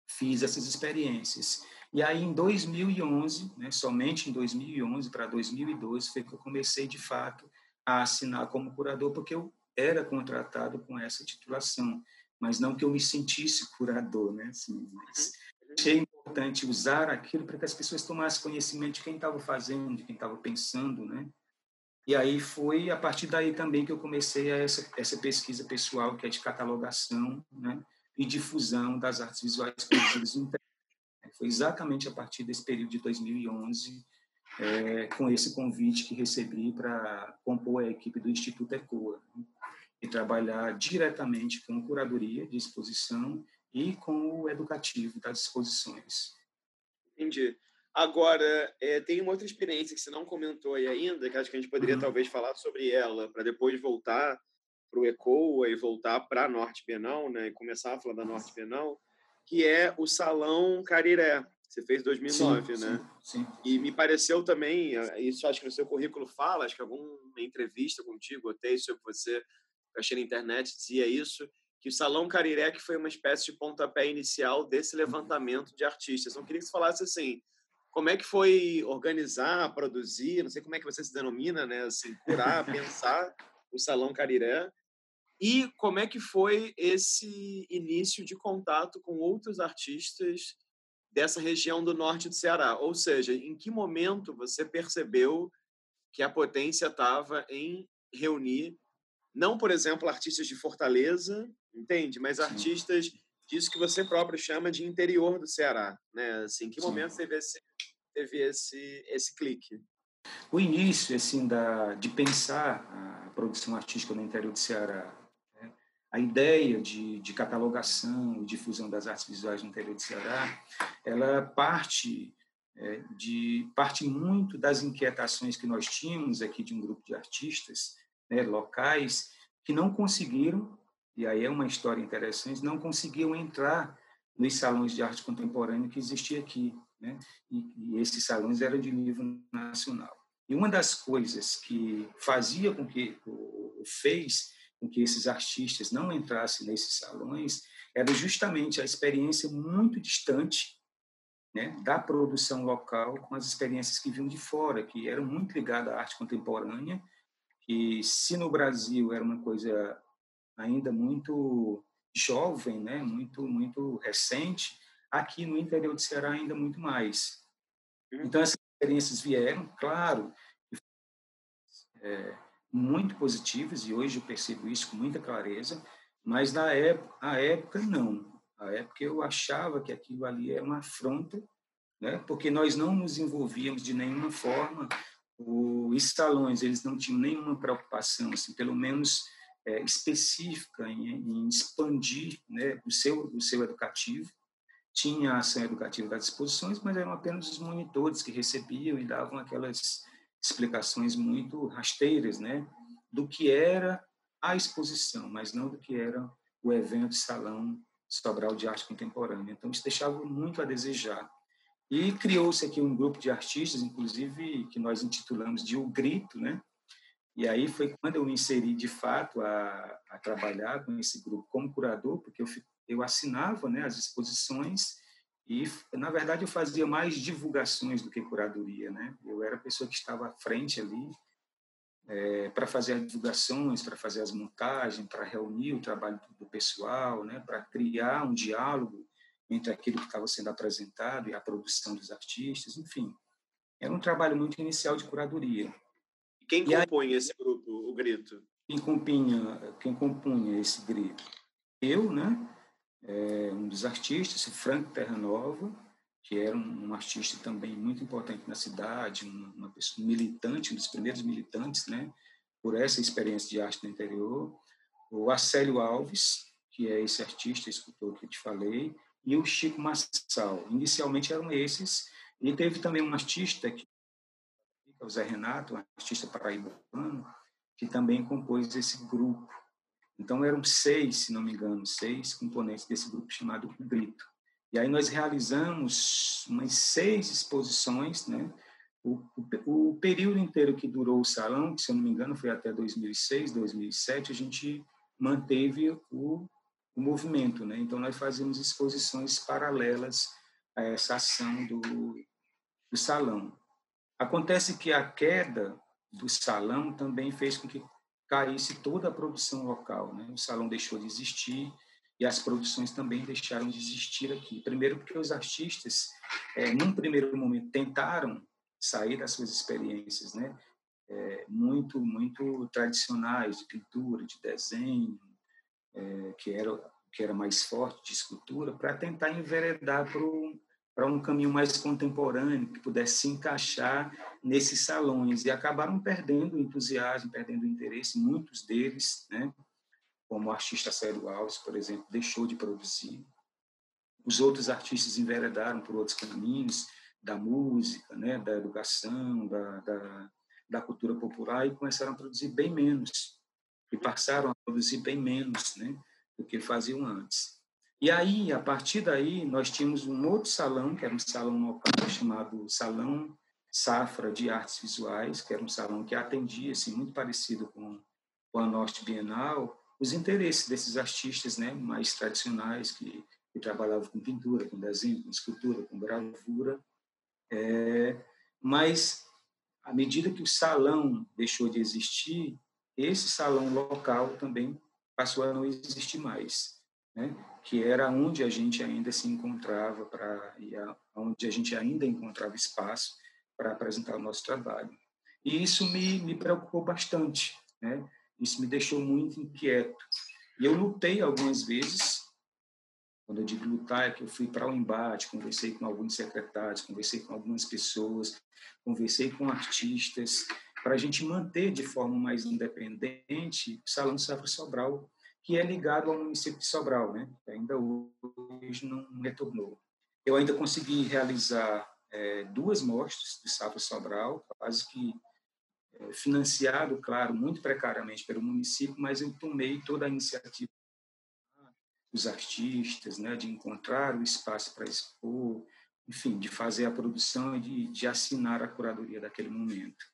fiz essas experiências. E aí, em 2011, né, somente em 2011 para 2012, foi que eu comecei, de fato, a assinar como curador, porque eu era contratado com essa titulação, mas não que eu me sentisse curador, né? Assim, mas uhum. achei importante usar aquilo para que as pessoas tomassem conhecimento de quem estava fazendo, de quem estava pensando, né? E aí foi a partir daí também que eu comecei essa, essa pesquisa pessoal, que é de catalogação né, e difusão das artes visuais produzidas no. Foi exatamente a partir desse período de 2011, é, com esse convite que recebi para compor a equipe do Instituto ECOA né, e trabalhar diretamente com curadoria de exposição e com o educativo das exposições. Entendi. Agora, é, tem uma outra experiência que você não comentou aí ainda, que acho que a gente poderia uhum. talvez falar sobre ela, para depois voltar para o ECOA e voltar para a Norte Penal, né, e começar a falar da Norte Penal, que é o Salão Cariré. Você fez 2009, sim, né? Sim, sim. E me pareceu também, isso acho que no seu currículo fala, acho que alguma entrevista contigo, ou texto sobre você, achei na internet, dizia isso, que o Salão Cariré que foi uma espécie de pontapé inicial desse uhum. levantamento de artistas. Então, queria que você falasse assim, como é que foi organizar, produzir, não sei como é que você se denomina, né? Assim, curar, pensar o Salão Cariré. E como é que foi esse início de contato com outros artistas dessa região do norte do Ceará? Ou seja, em que momento você percebeu que a potência estava em reunir, não, por exemplo, artistas de Fortaleza, entende? Mas artistas disso que você próprio chama de interior do Ceará, né? Assim, em que Sim. momento teve esse, teve esse, esse clique? O início, assim, da, de pensar a produção artística no interior do Ceará? A ideia de, de catalogação e difusão das artes visuais no interior do Ceará, ela parte é, de parte muito das inquietações que nós tínhamos aqui de um grupo de artistas né, locais que não conseguiram e aí é uma história interessante, não conseguiam entrar nos salões de arte contemporânea que existia aqui, né? E, e, esses salões eram de nível nacional. E uma das coisas que fazia com que fez com que esses artistas não entrassem nesses salões era justamente a experiência muito distante né, da produção local com as experiências que vinham de fora, que eram muito ligadas à arte contemporânea, que se no Brasil era uma coisa ainda muito jovem, né, muito muito recente, aqui no interior do Ceará ainda muito mais. Uhum. Então essas experiências vieram, claro, é, muito positivas e hoje eu percebo isso com muita clareza, mas na época, a época não. A época eu achava que aquilo ali era uma afronta, né, porque nós não nos envolvíamos de nenhuma forma. Os salões eles não tinham nenhuma preocupação, assim, pelo menos é, específica em, em, expandir né, o, seu, o seu educativo. Tinha a ação educativa das exposições, mas eram apenas os monitores que recebiam e davam aquelas explicações muito rasteiras né, do que era a exposição, mas não do que era o evento Salão Sobral de Arte Contemporânea. Então, isso deixava muito a desejar. E criou-se aqui um grupo de artistas, inclusive, que nós intitulamos de O Grito, né? E aí foi quando eu me inseri de fato a, a trabalhar com esse grupo como curador, porque eu, eu assinava né, as exposições e, na verdade, eu fazia mais divulgações do que curadoria. Né? Eu era a pessoa que estava à frente ali, é, para fazer as divulgações, para fazer as montagens, para reunir o trabalho do pessoal, né, para criar um diálogo entre aquilo que estava sendo apresentado e a produção dos artistas, enfim. Era um trabalho muito inicial de curadoria. E quem compõe esse grupo, o Grito? Quem compunha, quem compunha esse Grito? Eu, né? É, um dos artistas, Frank Terranova, que era um, um, artista também muito importante na cidade, uma, uma pessoa militante, um dos primeiros militantes, né? Por essa experiência de arte no interior. O Acélio Alves, que é esse artista, escultor que eu te falei, e o Chico Massal. Inicialmente eram esses, e teve também um artista, que, o Zé Renato, um artista paraibano, que também compôs esse grupo. Então eram seis, se não me engano, seis componentes desse grupo chamado Grito. E aí nós realizamos umas seis exposições, né? O, o, o, período inteiro que durou o salão, que se eu não me engano foi até 2006, 2007, a gente manteve o o movimento. Né? Então, nós fazíamos exposições paralelas a essa ação do, do salão. Acontece que a queda do salão também fez com que caísse toda a produção local. Né? O salão deixou de existir e as produções também deixaram de existir aqui. Primeiro porque os artistas, é, num primeiro momento, tentaram sair das suas experiências, né? É, muito muito tradicionais de pintura, de desenho, é, que era que era mais forte de escultura, para tentar enveredar para um caminho mais contemporâneo, que pudesse se encaixar nesses salões. E acabaram perdendo o entusiasmo, perdendo o interesse, muitos deles, né? como o artista Célio Alves, por exemplo, deixou de produzir. Os outros artistas enveredaram por outros caminhos, da música, né? da educação, da, da, da cultura popular, e começaram a produzir bem menos, e passaram a produzir bem menos, né? do que faziam antes. E aí, a partir daí, nós tínhamos um outro salão, que era um salão local chamado Salão Safra de Artes Visuais, que era um salão que atendia, assim, muito parecido com, com a Norte Bienal, os interesses desses artistas né, mais tradicionais, que, que trabalhavam com pintura, com desenho, com escultura, com gravura. É, mas, à medida que o salão deixou de existir, esse salão local também passou a não existir mais, né? Que era onde a gente ainda se encontrava para onde a gente ainda encontrava espaço para apresentar o nosso trabalho. E isso me, me preocupou bastante, né? Isso me deixou muito inquieto. E eu lutei algumas vezes. Quando eu digo lutar, é que eu fui para o um embate, conversei com alguns secretários, conversei com algumas pessoas, conversei com artistas, para a gente manter de forma mais independente o Salão Safra Sobral, que é ligado ao município de Sobral, né? ainda hoje não retornou. Eu ainda consegui realizar é, duas mostras do Safra Sobral, quase que é, financiado, claro, muito precariamente pelo município, mas eu tomei toda a iniciativa dos artistas, né, de encontrar o espaço para expor, enfim, de fazer a produção e de, de assinar a curadoria daquele momento.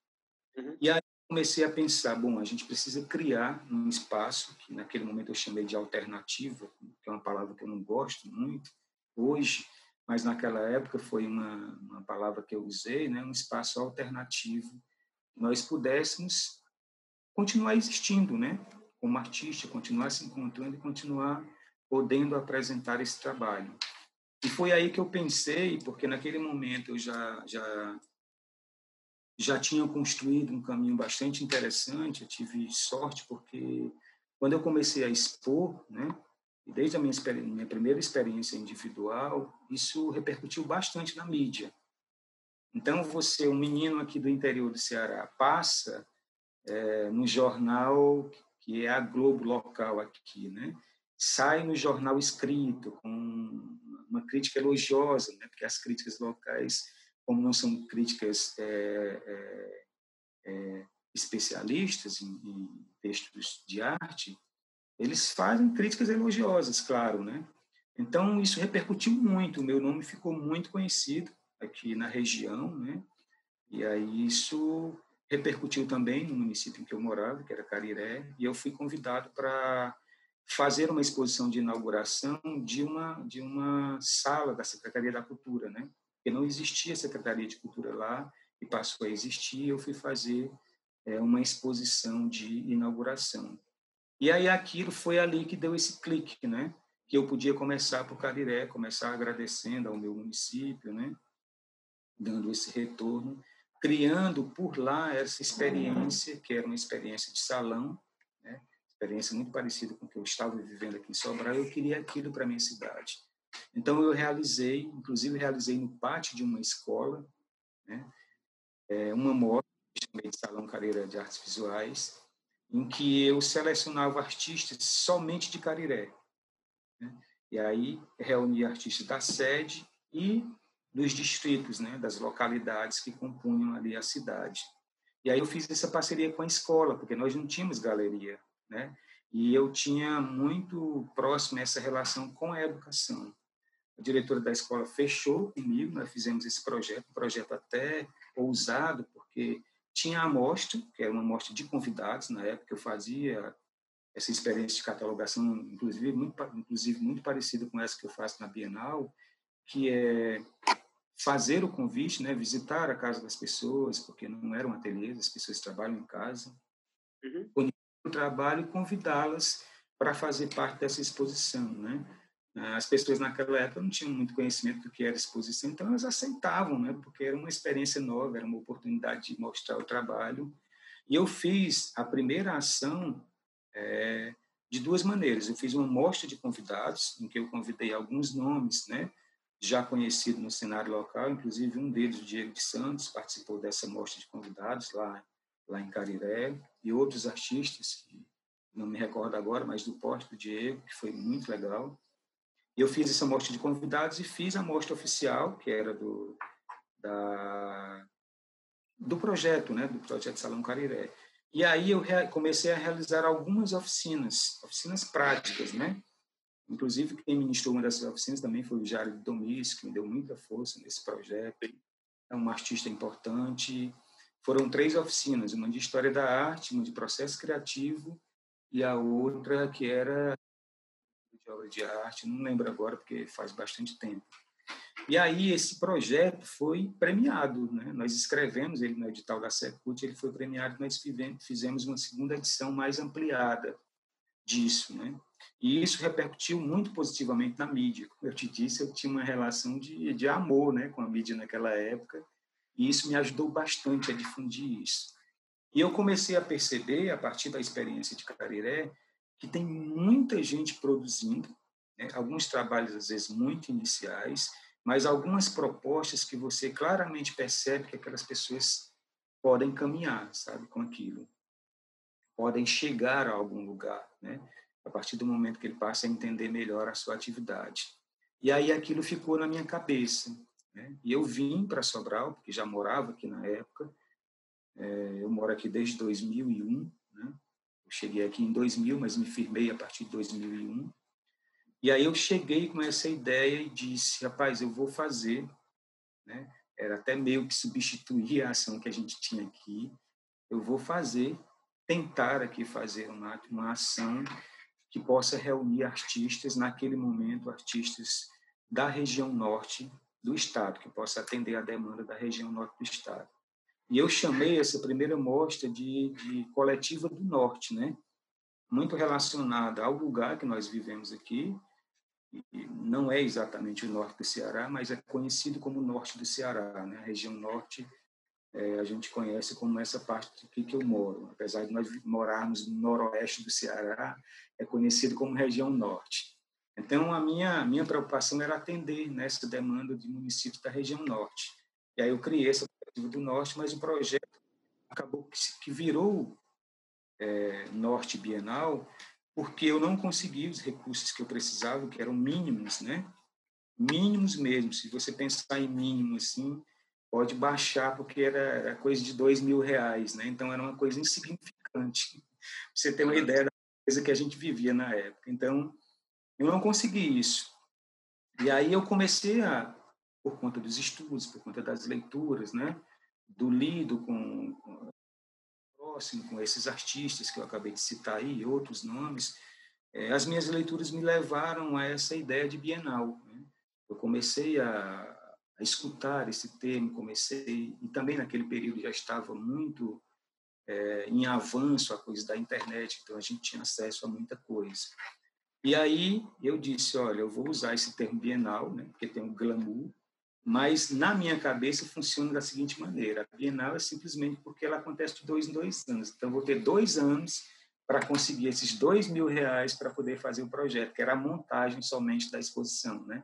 Uhum. E aí comecei a pensar, bom, a gente precisa criar um espaço que naquele momento eu chamei de alternativa, que é uma palavra que eu não gosto muito hoje, mas naquela época foi uma, uma palavra que eu usei, né, um espaço alternativo, que nós pudéssemos continuar existindo, né, como artista, continuar se encontrando e continuar podendo apresentar esse trabalho. E foi aí que eu pensei, porque naquele momento eu já já já tinham construído um caminho bastante interessante. Eu tive sorte porque quando eu comecei a expor, né, desde a minha, minha primeira experiência individual, isso repercutiu bastante na mídia. Então, você, um menino aqui do interior do Ceará, passa é, no jornal que é a Globo local aqui, né? sai no jornal escrito com uma crítica elogiosa, né? porque as críticas locais como não são críticas é, é, é, especialistas em, em, textos de arte, eles fazem críticas elogiosas, claro, né? Então isso repercutiu muito, o meu nome ficou muito conhecido aqui na região, né? E aí isso repercutiu também no município em que eu morava, que era Cariré, e eu fui convidado para fazer uma exposição de inauguração de uma de uma sala da Secretaria da Cultura, né? Porque não existia Secretaria de Cultura lá e passou a existir. Eu fui fazer é, uma exposição de inauguração. E aí aquilo foi ali que deu esse clique, né? Que eu podia começar por Cariré, começar agradecendo ao meu município, né? Dando esse retorno, criando por lá essa experiência, que era uma experiência de salão, né? Experiência muito parecida com o que eu estava vivendo aqui em Sobral, eu queria aquilo para minha cidade. Então eu realizei, inclusive realizei no pátio de uma escola, né? É, uma chamei de Salão Careira de Artes Visuais, em que eu selecionava artistas somente de Cariré. Né? E aí reunia artistas da sede e dos distritos, né, das localidades que compunham ali a cidade. E aí eu fiz essa parceria com a escola, porque nós não tínhamos galeria, né? E eu tinha muito próximo essa relação com a educação. A diretora da escola fechou comigo, nós fizemos esse projeto, um projeto até ousado, porque tinha a amostra, que era uma amostra de convidados, na época eu fazia essa experiência de catalogação, inclusive muito, inclusive muito parecida com essa que eu faço na Bienal, que é fazer o convite, né, visitar a casa das pessoas, porque não eram ateliês, as pessoas trabalham em casa, uhum. o trabalho e convidá-las para fazer parte dessa exposição, né? As pessoas naquela época não tinham muito conhecimento do que era exposição, então elas aceitavam, né? Porque era uma experiência nova, era uma oportunidade de mostrar o trabalho. E eu fiz a primeira ação é, de duas maneiras. Eu fiz uma mostra de convidados, em que eu convidei alguns nomes, né? Já conhecidos no cenário local, inclusive um deles, o Diego de Santos, participou dessa mostra de convidados lá, lá em Cariré, e outros artistas, que não me recordo agora, mas do porte do Diego, que foi muito legal. Eu fiz essa mostra de convidados e fiz a mostra oficial, que era do, da, do projeto, né, do projeto Salão Cariré. E aí eu comecei a realizar algumas oficinas, oficinas práticas, né? Inclusive, quem ministrou uma dessas oficinas também foi o Jário Domis, que me deu muita força nesse projeto. É um artista importante. Foram três oficinas, uma de História da Arte, uma de Processo Criativo e a outra que era obra de arte, não lembro agora porque faz bastante tempo. E aí esse projeto foi premiado, né? Nós escrevemos ele no edital da Secult, ele foi premiado, nós fizemos uma segunda edição mais ampliada disso, né? E isso repercutiu muito positivamente na mídia. Como eu te disse, eu tinha uma relação de, de amor, né, com a mídia naquela época, e isso me ajudou bastante a difundir isso. E eu comecei a perceber, a partir da experiência de Cariré, que tem muita gente produzindo, né? alguns trabalhos às vezes muito iniciais, mas algumas propostas que você claramente percebe que aquelas pessoas podem caminhar, sabe, com aquilo, podem chegar a algum lugar, né? A partir do momento que ele passa a entender melhor a sua atividade. E aí aquilo ficou na minha cabeça, né? E eu vim para Sobral, porque já morava aqui na época. É, eu moro aqui desde 2001, né? Cheguei aqui em 2000, mas me firmei a partir de 2001. E aí eu cheguei com essa ideia e disse, rapaz, eu vou fazer, né? Era até meio que substituir a ação que a gente tinha aqui. Eu vou fazer, tentar aqui fazer uma, uma ação que possa reunir artistas, naquele momento, artistas da região norte do estado, que possa atender a demanda da região norte do estado. E eu chamei essa primeira mostra de, de coletiva do norte, né? muito relacionada ao lugar que nós vivemos aqui. Não é exatamente o norte do Ceará, mas é conhecido como norte do Ceará. Né? A região norte é, a gente conhece como essa parte aqui que eu moro. Apesar de nós morarmos no noroeste do Ceará, é conhecido como região norte. Então, a minha, minha preocupação era atender nessa demanda de municípios da região norte. E aí eu criei essa do Norte, mas o projeto acabou que virou é, Norte Bienal porque eu não consegui os recursos que eu precisava, que eram mínimos, né? Mínimos mesmo. Se você pensar em mínimo, assim, pode baixar, porque era, era coisa de dois mil reais, né? Então, era uma coisa insignificante. você ter uma ideia da coisa que a gente vivia na época. Então, eu não consegui isso. E aí eu comecei a por conta dos estudos, por conta das leituras, né? do lido com, com próximo, com esses artistas que eu acabei de citar aí, outros nomes, é, as minhas leituras me levaram a essa ideia de bienal. Né? Eu comecei a, a, escutar esse termo, comecei, e também naquele período já estava muito é, em avanço a coisa da internet, então a gente tinha acesso a muita coisa. E aí eu disse, olha, eu vou usar esse termo bienal, né, porque tem um glamour, mas na minha cabeça funciona da seguinte maneira: a Bienal é simplesmente porque ela acontece de dois em dois anos. Então, vou ter dois anos para conseguir esses dois mil reais para poder fazer o projeto, que era a montagem somente da exposição, né?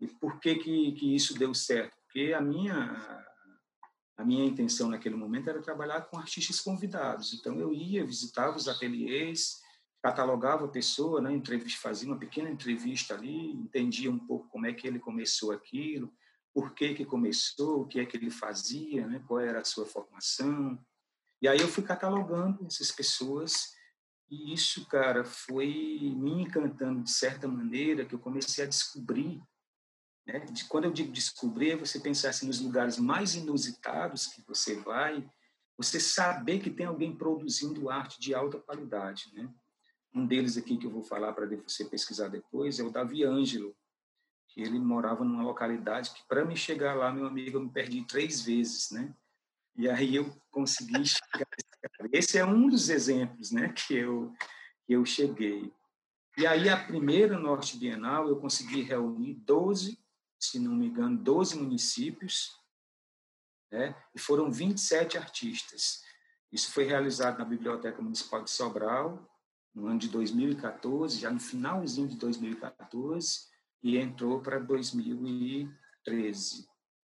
E por que que, que isso deu certo? Porque a minha a minha intenção naquele momento era trabalhar com artistas convidados. Então eu ia, visitava os ateliês, catalogava a pessoa, né, entrevista, fazia uma pequena entrevista ali, entendia um pouco como é que ele começou aquilo, por que que começou, o que é que ele fazia, né, qual era a sua formação. E aí eu fui catalogando essas pessoas e isso, cara, foi me encantando de certa maneira que eu comecei a descobrir né? Quando eu digo descobrir, é você pensar assim, nos lugares mais inusitados que você vai, você saber que tem alguém produzindo arte de alta qualidade. Né? Um deles aqui que eu vou falar para você pesquisar depois é o Davi Ângelo, que ele morava numa localidade que, para me chegar lá, meu amigo, eu me perdi três vezes, né? E aí eu consegui chegar. Esse é um dos exemplos, né, que eu que eu cheguei. E aí a primeira Norte Bienal eu consegui reunir 12 se não me engano, 12 municípios, né? e foram 27 artistas. Isso foi realizado na Biblioteca Municipal de Sobral, no ano de 2014, já no finalzinho de 2014, e entrou para 2013.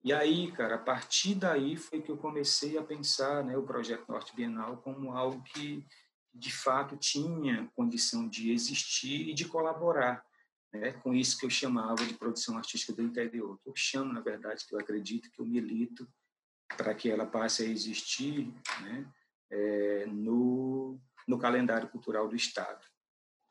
E aí, cara, a partir daí foi que eu comecei a pensar né, o projeto Norte Bienal como algo que, de fato, tinha condição de existir e de colaborar né, com isso que eu chamava de produção artística do interior. Eu chamo, na verdade, que eu acredito, que eu milito para que ela passe a existir né, é, no, no calendário cultural do Estado.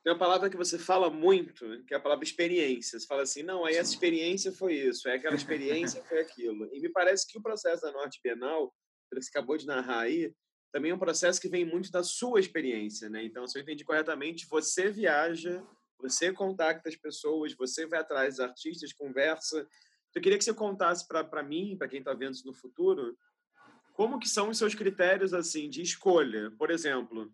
Tem uma palavra que você fala muito, que é a palavra experiência. Você fala assim, não, aí essa experiência foi isso, é aquela experiência foi aquilo. E me parece que o processo da Norte Bienal, que você acabou de narrar aí, também é um processo que vem muito da sua experiência, né? Então, se eu entendi corretamente, você viaja você contacta as pessoas, você vai atrás dos artistas, conversa. Eu queria que você contasse para mim, para quem está vendo isso no futuro, como que são os seus critérios assim de escolha. Por exemplo,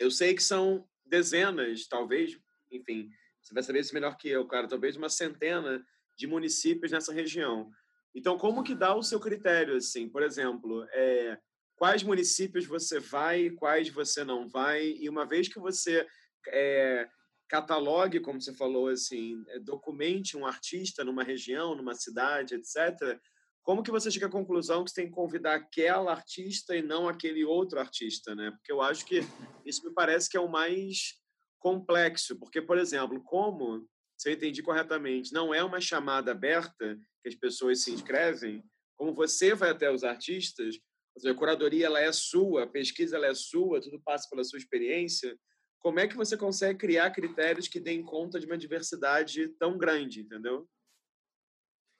eu sei que são dezenas, talvez, enfim, você vai saber isso melhor que eu, cara, talvez uma centena de municípios nessa região. Então, como que dá o seu critério, assim? Por exemplo, é, quais municípios você vai, quais você não vai, e uma vez que você é, catalogue, como você falou, assim, é, documente um artista numa região, numa cidade, etc. Como que você chega à conclusão que você tem que convidar aquela artista e não aquele outro artista, né? Porque eu acho que isso me parece que é o mais complexo, porque, por exemplo, como, se eu entendi corretamente, não é uma chamada aberta que as pessoas se inscrevem, como você vai até os artistas, a curadoria ela é sua, a pesquisa ela é sua, tudo passa pela sua experiência, como é que você consegue criar critérios que deem conta de uma diversidade tão grande, entendeu?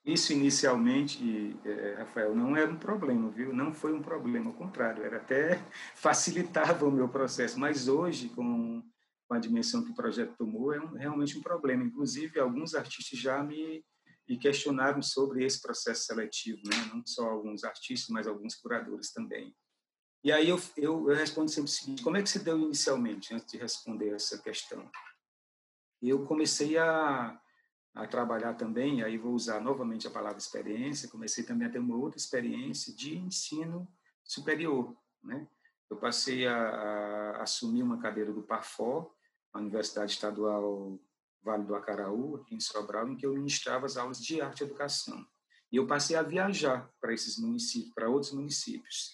Isso inicialmente, é, Rafael, não era um problema, viu? Não foi um problema, ao contrário, era até facilitava o meu processo. Mas hoje, com, a dimensão que o projeto tomou, é um, realmente um problema. Inclusive, alguns artistas já me, me questionaram sobre esse processo seletivo, né? Não só alguns artistas, mas alguns curadores também. E aí eu, eu, eu, respondo sempre o seguinte: como é que se deu inicialmente, antes de responder essa questão? Eu comecei a, a trabalhar também, aí vou usar novamente a palavra experiência, comecei também a ter uma outra experiência de ensino superior. Né? Eu passei a, a assumir uma cadeira do PAFO, a Universidade Estadual Vale do Acaraú, aqui em Sobral, em que eu ministrava as aulas de arte e educação. E eu passei a viajar para esses municípios, para outros municípios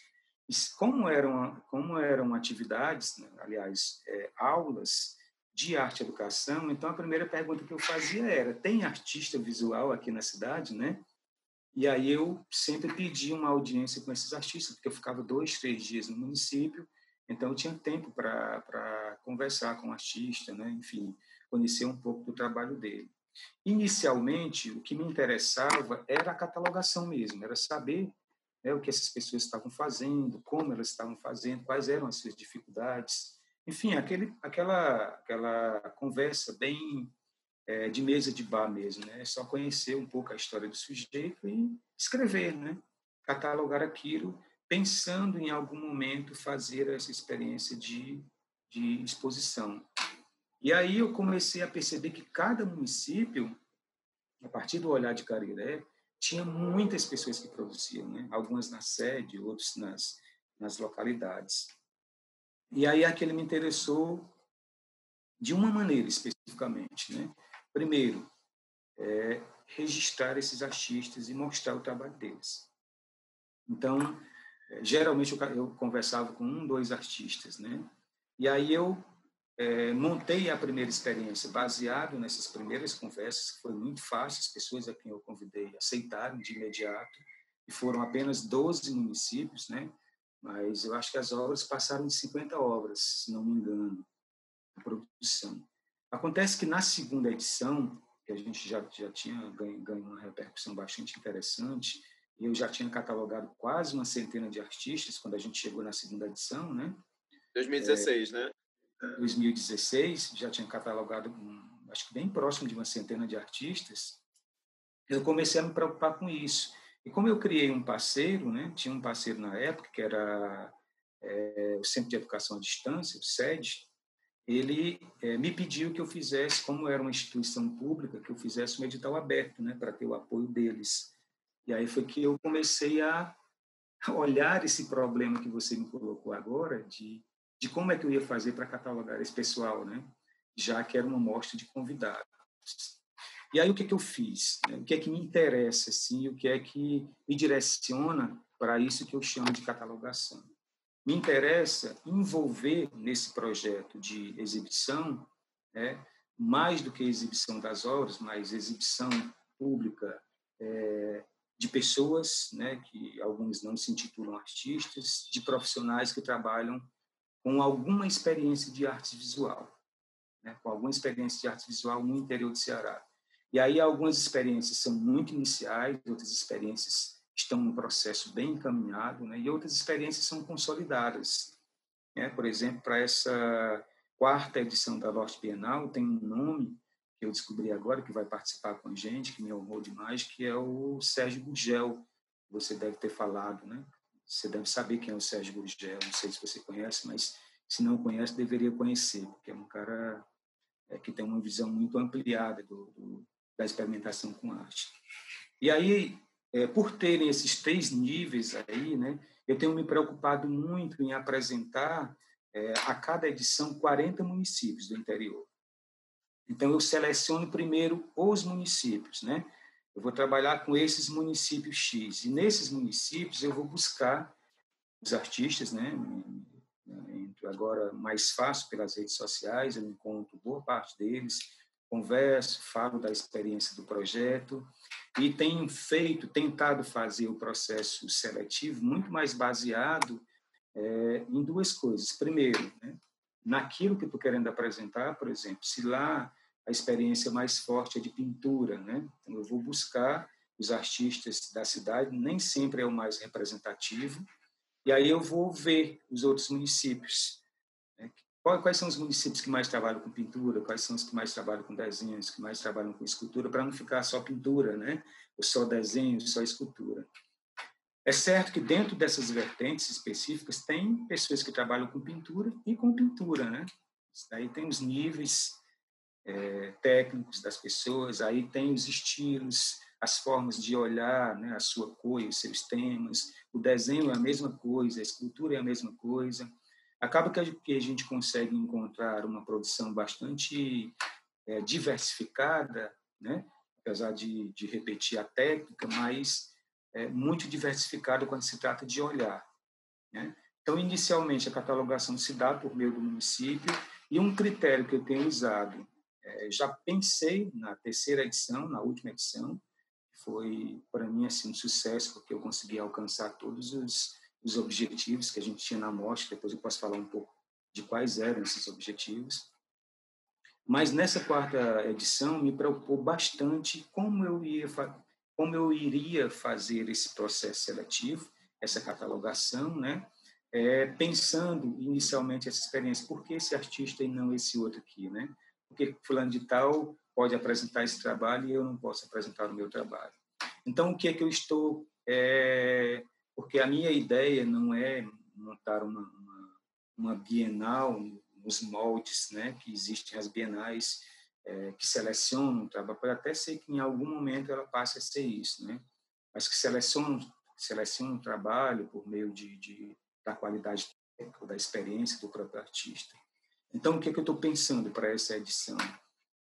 como eram, como eram atividades, né, aliás, é, aulas de arte e educação, então a primeira pergunta que eu fazia era: tem artista visual aqui na cidade, né? E aí eu sempre pedi uma audiência com esses artistas, porque eu ficava dois, três dias no município, então eu tinha tempo para conversar com o artista, né? Enfim, conhecer um pouco do trabalho dele. Inicialmente, o que me interessava era a catalogação mesmo, era saber né, o que essas pessoas estavam fazendo, como elas estavam fazendo, quais eram as suas dificuldades. Enfim, aquele, aquela, aquela conversa bem é, de mesa de bar mesmo, né? Só conhecer um pouco a história do sujeito e escrever, né? Catalogar aquilo pensando em algum momento fazer essa experiência de, de exposição. E aí eu comecei a perceber que cada município, a partir do olhar de Cariré, tinha muitas pessoas que produziam, né? algumas na sede, outros nas, nas localidades. E aí aquele me interessou de uma maneira especificamente. Né? Primeiro, é, registrar esses artistas e mostrar o trabalho deles. Então, é, geralmente eu, eu conversava com um, dois artistas, né? E aí eu é, montei a primeira experiência baseado nessas primeiras conversas, que foi muito fácil, as pessoas a quem eu convidei aceitaram de imediato, e foram apenas 12 municípios, né? Mas eu acho que as obras passaram de 50 obras, se não me engano, a produção. Acontece que na segunda edição, que a gente já, já tinha ganho, ganho uma repercussão bastante interessante, e eu já tinha catalogado quase uma centena de artistas quando a gente chegou na segunda edição, né? 2016, é, né? 2016, já tinha catalogado, acho que bem próximo de uma centena de artistas. Eu comecei a me preocupar com isso. E como eu criei um parceiro, né? Tinha um parceiro na época que era é, o Centro de Educação à Distância, o SED, ele é, me pediu que eu fizesse, como era uma instituição pública, que eu fizesse um edital aberto, né, para ter o apoio deles. E aí foi que eu comecei a olhar esse problema que você me colocou agora, de, de como é que eu ia fazer para catalogar esse pessoal, né, já que era uma mostra de convidados. E aí o que, que eu fiz? O que é que me interessa, assim, o que é que me direciona para isso que eu chamo de catalogação? me interessa envolver nesse projeto de exibição, né, mais do que exibição das obras, mas exibição pública é, de pessoas, né, que alguns não se intitulam artistas, de profissionais que trabalham com alguma experiência de arte visual, né, com alguma experiência de arte visual no interior do Ceará. E aí algumas experiências são muito iniciais, outras experiências estão num processo bem encaminhado, né? e outras experiências são consolidadas. Né? Por exemplo, para essa quarta edição da Norte Bienal, tem um nome que eu descobri agora, que vai participar com a gente, que me honrou demais, que é o Sérgio Gurgel. Você deve ter falado, né? Você deve saber quem é o Sérgio Gurgel, não sei se você conhece, mas se não conhece, deveria conhecer, porque é um cara é, que tem uma visão muito ampliada do, do, da experimentação com arte. E aí, é, por terem esses três níveis aí, né, eu tenho me preocupado muito em apresentar é, a cada edição 40 municípios do interior. Então, eu seleciono primeiro os municípios, né? Eu vou trabalhar com esses municípios X. E nesses municípios eu vou buscar os artistas, né? Agora, mais fácil pelas redes sociais, eu encontro boa parte deles, converso, falo da experiência do projeto e tenho feito, tentado fazer o processo seletivo muito mais baseado é, em duas coisas. Primeiro, né, naquilo que estou querendo apresentar, por exemplo, se lá a experiência mais forte é de pintura, né, então eu vou buscar os artistas da cidade, nem sempre é o mais representativo, e aí eu vou ver os outros municípios Quais são os municípios que mais trabalham com pintura? Quais são os que mais trabalham com desenhos, que mais trabalham com escultura, para não ficar só pintura, né? Ou só desenho, só escultura. É certo que dentro dessas vertentes específicas tem pessoas que trabalham com pintura e com pintura, né? Aí tem os níveis é, técnicos das pessoas, aí tem os estilos, as formas de olhar, né? A sua cor e os seus temas. O desenho é a mesma coisa, a escultura é a mesma coisa acaba que a gente consegue encontrar uma produção bastante é, diversificada, né? apesar de, de, repetir a técnica, mas é, muito diversificada quando se trata de olhar. Né? Então, inicialmente, a catalogação se dá por meio do município e um critério que eu tenho usado, é, já pensei na terceira edição, na última edição, foi para mim assim um sucesso porque eu consegui alcançar todos os os objetivos que a gente tinha na mostra, depois eu posso falar um pouco de quais eram esses objetivos. Mas nessa quarta edição me preocupou bastante como eu ia como eu iria fazer esse processo seletivo, essa catalogação, né? É, pensando inicialmente essa experiência, por que esse artista e não esse outro aqui, né? Porque fulano de tal pode apresentar esse trabalho e eu não posso apresentar o meu trabalho. Então, o que é que eu estou é, porque a minha ideia não é montar uma, uma, uma bienal nos moldes né, que existem as bienais é, que selecionam o trabalho. Pode até ser que em algum momento ela passe a ser isso, né? mas que selecionam, selecionam o trabalho por meio de, de da qualidade técnica, da experiência do próprio artista. Então, o que, é que eu estou pensando para essa edição?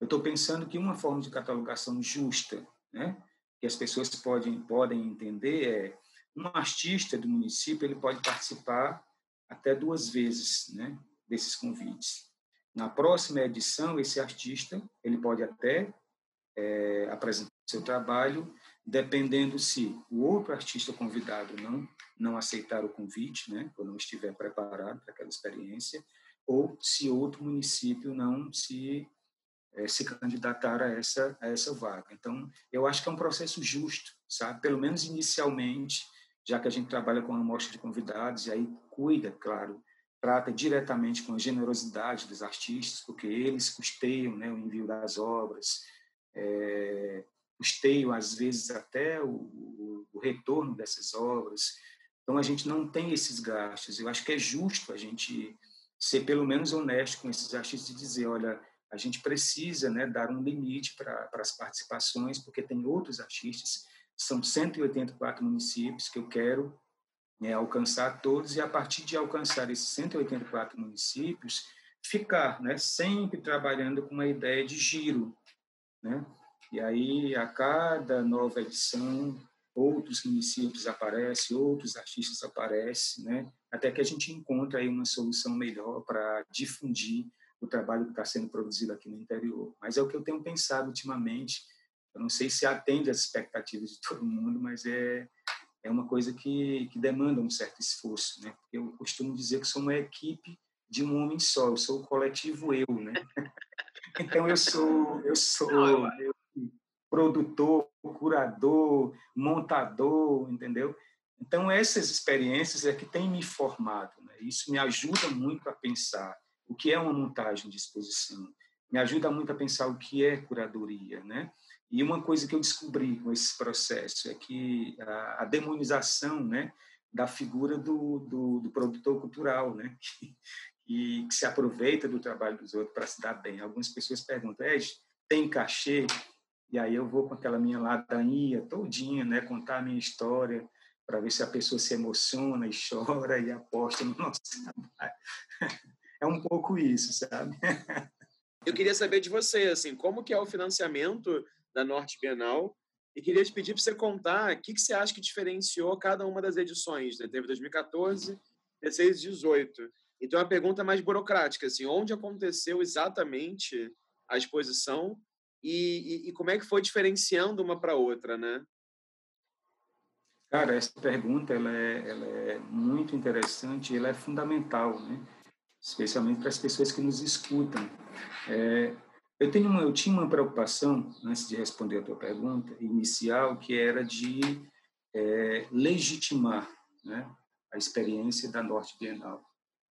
Eu estou pensando que uma forma de catalogação justa, né, que as pessoas podem, podem entender é um artista do município ele pode participar até duas vezes né, desses convites. Na próxima edição, esse artista ele pode até é, apresentar seu trabalho, dependendo se o outro artista convidado não não aceitar o convite, né, ou não estiver preparado para aquela experiência, ou se outro município não se é, se candidatar a essa a essa vaga. Então, eu acho que é um processo justo, sabe? Pelo menos inicialmente, já que a gente trabalha com uma amostra de convidados e aí cuida, claro, trata diretamente com a generosidade dos artistas, porque eles custeiam, né, o envio das obras, é, custeiam às vezes até o, o, o retorno dessas obras. Então a gente não tem esses gastos. Eu acho que é justo a gente ser pelo menos honesto com esses artistas e dizer, olha, a gente precisa né, dar um limite para, para as participações, porque tem outros artistas, são 184 municípios que eu quero né, alcançar todos, e a partir de alcançar esses 184 municípios, ficar né, sempre trabalhando com uma ideia de giro. Né? E aí, a cada nova edição, outros municípios aparecem, outros artistas aparecem, né? até que a gente encontra aí uma solução melhor para difundir o trabalho que está sendo produzido aqui no interior. Mas é o que eu tenho pensado ultimamente. Eu não sei se atende às expectativas de todo mundo, mas é é uma coisa que, que demanda um certo esforço, né? Eu costumo dizer que sou uma equipe de um homem só, eu sou o coletivo eu, né? Então eu sou eu sou eu, produtor, curador, montador, entendeu? Então, essas experiências é que têm me formado. Né? Isso me ajuda muito a pensar o que é uma montagem de exposição, me ajuda muito a pensar o que é curadoria. Né? E uma coisa que eu descobri com esse processo é que a, a demonização né, da figura do, do, do produtor cultural, né? e que se aproveita do trabalho dos outros para se dar bem. Algumas pessoas perguntam, tem cachê? E aí eu vou com aquela minha ladainha todinha, né, contar a minha história, para ver se a pessoa se emociona e chora e aposta no nosso trabalho. É um pouco isso, sabe? Eu queria saber de você, assim, como que é o financiamento da Norte Bienal e queria te pedir para você contar o que, que você acha que diferenciou cada uma das edições, né? Teve 2014, 16 e 18. Então, a pergunta mais burocrática, assim, onde aconteceu exatamente a exposição e, e, e como é que foi diferenciando uma para outra, né? Cara, essa pergunta ela é, ela é muito interessante, ela é fundamental, né? especialmente para as pessoas que nos escutam. É, eu tenho uma, eu tinha uma preocupação antes de responder a tua pergunta inicial, que era de é, legitimar, né, a experiência da Norte Bienal.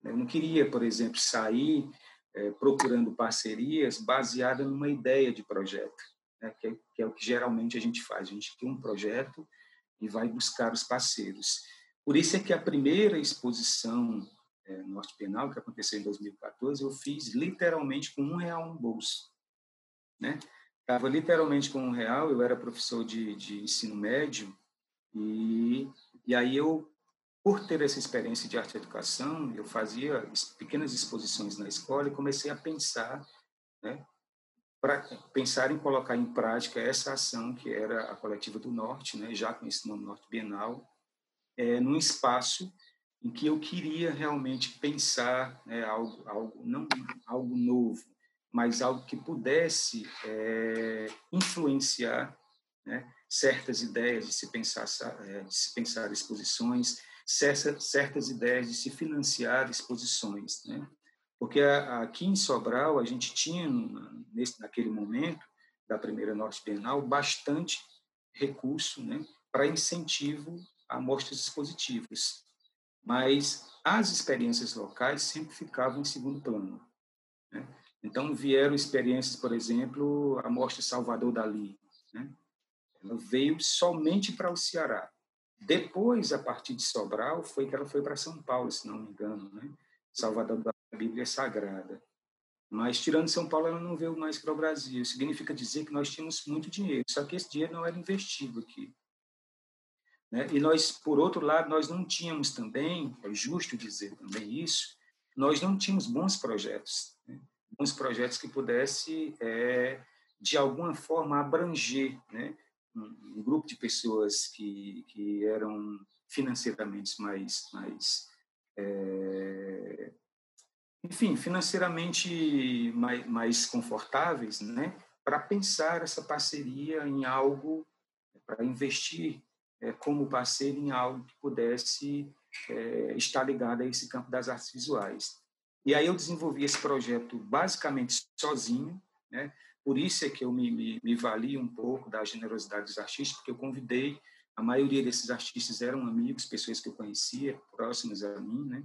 Eu não queria, por exemplo, sair é, procurando parcerias baseada numa ideia de projeto, né, que, é, que, é, o que geralmente a gente faz. A gente tem um projeto e vai buscar os parceiros. Por isso é que a primeira exposição é, Norte Penal, que aconteceu em 2014, eu fiz literalmente com um real no bolso. Né? Estava literalmente com um real, eu era professor de, de ensino médio, e, e aí eu por ter essa experiência de arte e educação, eu fazia pequenas exposições na escola e comecei a pensar, né, para pensar em colocar em prática essa ação que era a Coletiva do Norte, né, já com esse nome Norte Bienal, é, num espaço em que eu queria realmente pensar né, algo, algo, não algo novo, mas algo que pudesse é, influenciar né, certas ideias de se pensar, é, de se pensar exposições, certas ideias de se financiar exposições, né? Porque aqui em Sobral a gente tinha nesse naquele momento da primeira Norte Bienal bastante recurso, né, para incentivo a mostras expositivas, mas as experiências locais sempre ficavam em segundo plano. Né? Então vieram experiências, por exemplo, a mostra Salvador Dali, né? Ela veio somente para o Ceará Depois, a partir de Sobral, foi que ela foi para São Paulo, se não me engano, né? Salvador da Bíblia Sagrada. Mas, tirando São Paulo, ela não veio mais para o Brasil. Significa dizer que nós tínhamos muito dinheiro, só que esse dinheiro não era investido aqui. Né? E nós, por outro lado, nós não tínhamos também, é justo dizer também isso, nós não tínhamos bons projetos, né? Bons projetos que pudesse, é, de alguma forma, abranger né? um, um, grupo de pessoas que, que eram financeiramente mais, mais é, enfim, financeiramente mais, mais confortáveis, né, para pensar essa parceria em algo, para investir é, como parceiro em algo que pudesse é, estar ligado a esse campo das artes visuais. E aí eu desenvolvi esse projeto basicamente sozinho, né? Por isso é que eu me, me, me vali um pouco da generosidade dos artistas, porque eu convidei a maioria desses artistas eram amigos, pessoas que eu conhecia, próximas a mim, né?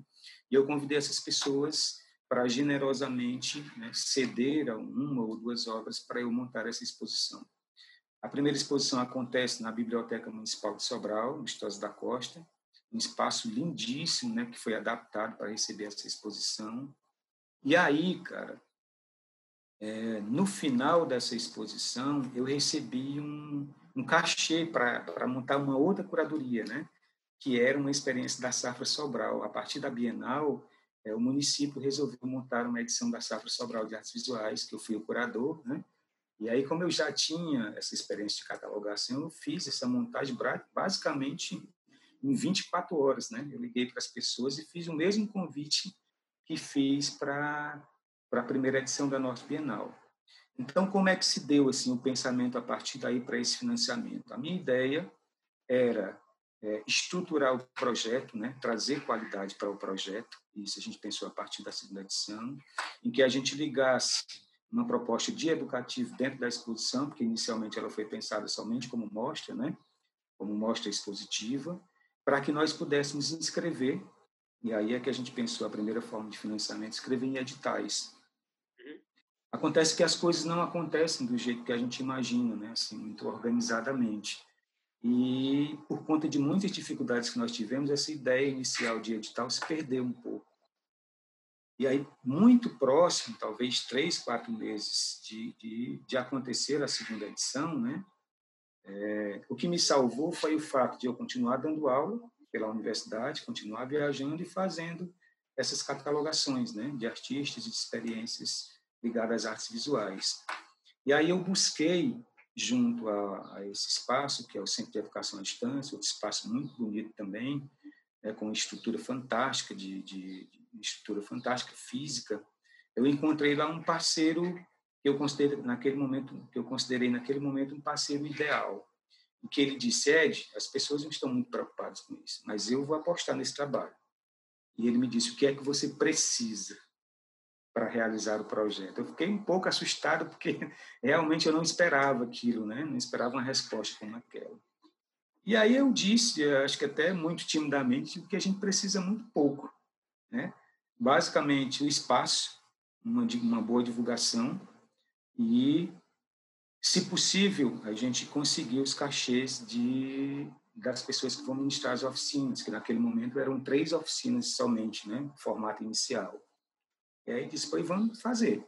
E eu convidei essas pessoas para generosamente né, ceder a uma ou duas obras para eu montar essa exposição. A primeira exposição acontece na Biblioteca Municipal de Sobral, no da Costa, um espaço lindíssimo, né, que foi adaptado para receber essa exposição. E aí, cara, é, no final dessa exposição, eu recebi um, um cachê para montar uma outra curadoria, né, que era uma experiência da Safra Sobral. A partir da Bienal, é, o município resolveu montar uma edição da Safra Sobral de Artes Visuais, que eu fui o curador, né? E aí, como eu já tinha essa experiência de catalogação, eu fiz essa montagem basicamente em 24 horas, né? Eu liguei para as pessoas e fiz o mesmo convite que fiz para a primeira edição da Norte Bienal. Então, como é que se deu assim o pensamento a partir daí para esse financiamento? A minha ideia era é, estruturar o projeto, né, trazer qualidade para o projeto, isso a gente pensou a partir da segunda edição, em que a gente ligasse uma proposta de educativo dentro da exposição, porque inicialmente ela foi pensada somente como mostra, né, como mostra expositiva, para que nós pudéssemos inscrever, e aí é que a gente pensou a primeira forma de financiamento, escrever em editais. Uhum. Acontece que as coisas não acontecem do jeito que a gente imagina, né, assim, muito organizadamente. E por conta de muitas dificuldades que nós tivemos, essa ideia inicial de edital se perdeu um pouco. E aí, muito próximo, talvez três, quatro meses de, de, de acontecer a segunda edição, né? É, o que me salvou foi o fato de eu continuar dando aula pela universidade, continuar viajando e fazendo essas catalogações né, de artistas e de experiências ligadas às artes visuais. E aí eu busquei junto a, a, esse espaço, que é o Centro de Educação à Distância, outro espaço muito bonito também, né, com estrutura fantástica, de, de, de, estrutura fantástica física. Eu encontrei lá um parceiro que eu considerei naquele momento, que eu considerei naquele momento um parceiro ideal. E que ele disse, Ed, as pessoas não estão muito preocupadas com isso, mas eu vou apostar nesse trabalho. E ele me disse, o que é que você precisa? para realizar o projeto. Eu fiquei um pouco assustado porque realmente eu não esperava aquilo, né? Não esperava uma resposta como aquela. E aí eu disse, acho que até muito timidamente, que a gente precisa muito pouco, né? Basicamente o espaço, uma, uma boa divulgação e, se possível, a gente conseguir os cachês de das pessoas que vão ministrar as oficinas, que naquele momento eram três oficinas somente, né? Formato inicial. E aí disse, pois vamos fazer.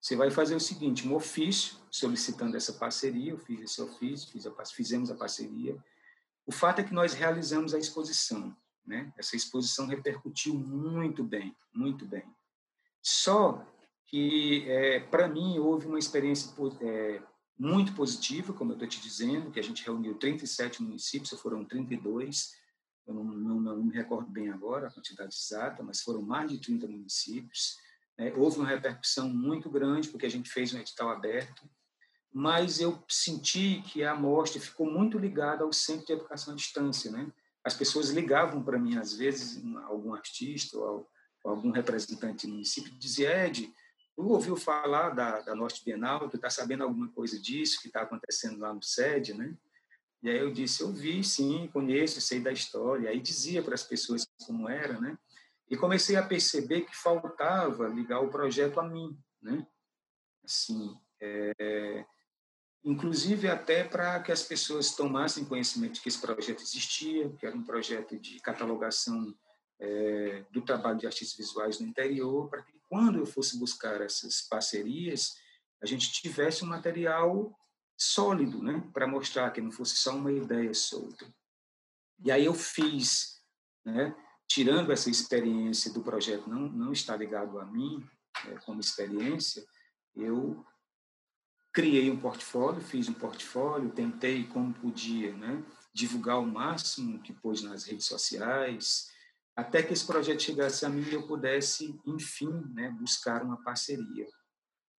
Você vai fazer o seguinte, um ofício solicitando essa parceria, eu fiz esse ofício, fiz a, fizemos a parceria. O fato é que nós realizamos a exposição, né? Essa exposição repercutiu muito bem, muito bem. Só que, é, para mim, houve uma experiência é, muito positiva, como eu estou te dizendo, que a gente reuniu 37 municípios, foram 32, eu não, não, não, me recordo bem agora a quantidade exata, mas foram mais de 30 municípios. Né? Houve uma repercussão muito grande, porque a gente fez um edital aberto, mas eu senti que a amostra ficou muito ligada ao Centro de Educação à Distância. Né? As pessoas ligavam para mim, às vezes, algum artista ou algum representante do município, dizia, Ed, tu ouviu falar da, da Norte Bienal, tu está sabendo alguma coisa disso que está acontecendo lá no SED, né? E aí eu disse, eu vi, sim, conheço, sei da história. Aí dizia para as pessoas como era, né? E comecei a perceber que faltava ligar o projeto a mim, né? Assim, é... inclusive até para que as pessoas tomassem conhecimento de que esse projeto existia, que era um projeto de catalogação é, do trabalho de artistas visuais no interior, para que quando eu fosse buscar essas parcerias, a gente tivesse um material sólido, né, para mostrar que não fosse só uma ideia solta. E aí eu fiz, né, tirando essa experiência do projeto não não está ligado a mim é, como experiência, eu criei um portfólio, fiz um portfólio, tentei como podia, né, divulgar o máximo que pôs nas redes sociais, até que esse projeto chegasse a mim e eu pudesse, enfim, né, buscar uma parceria.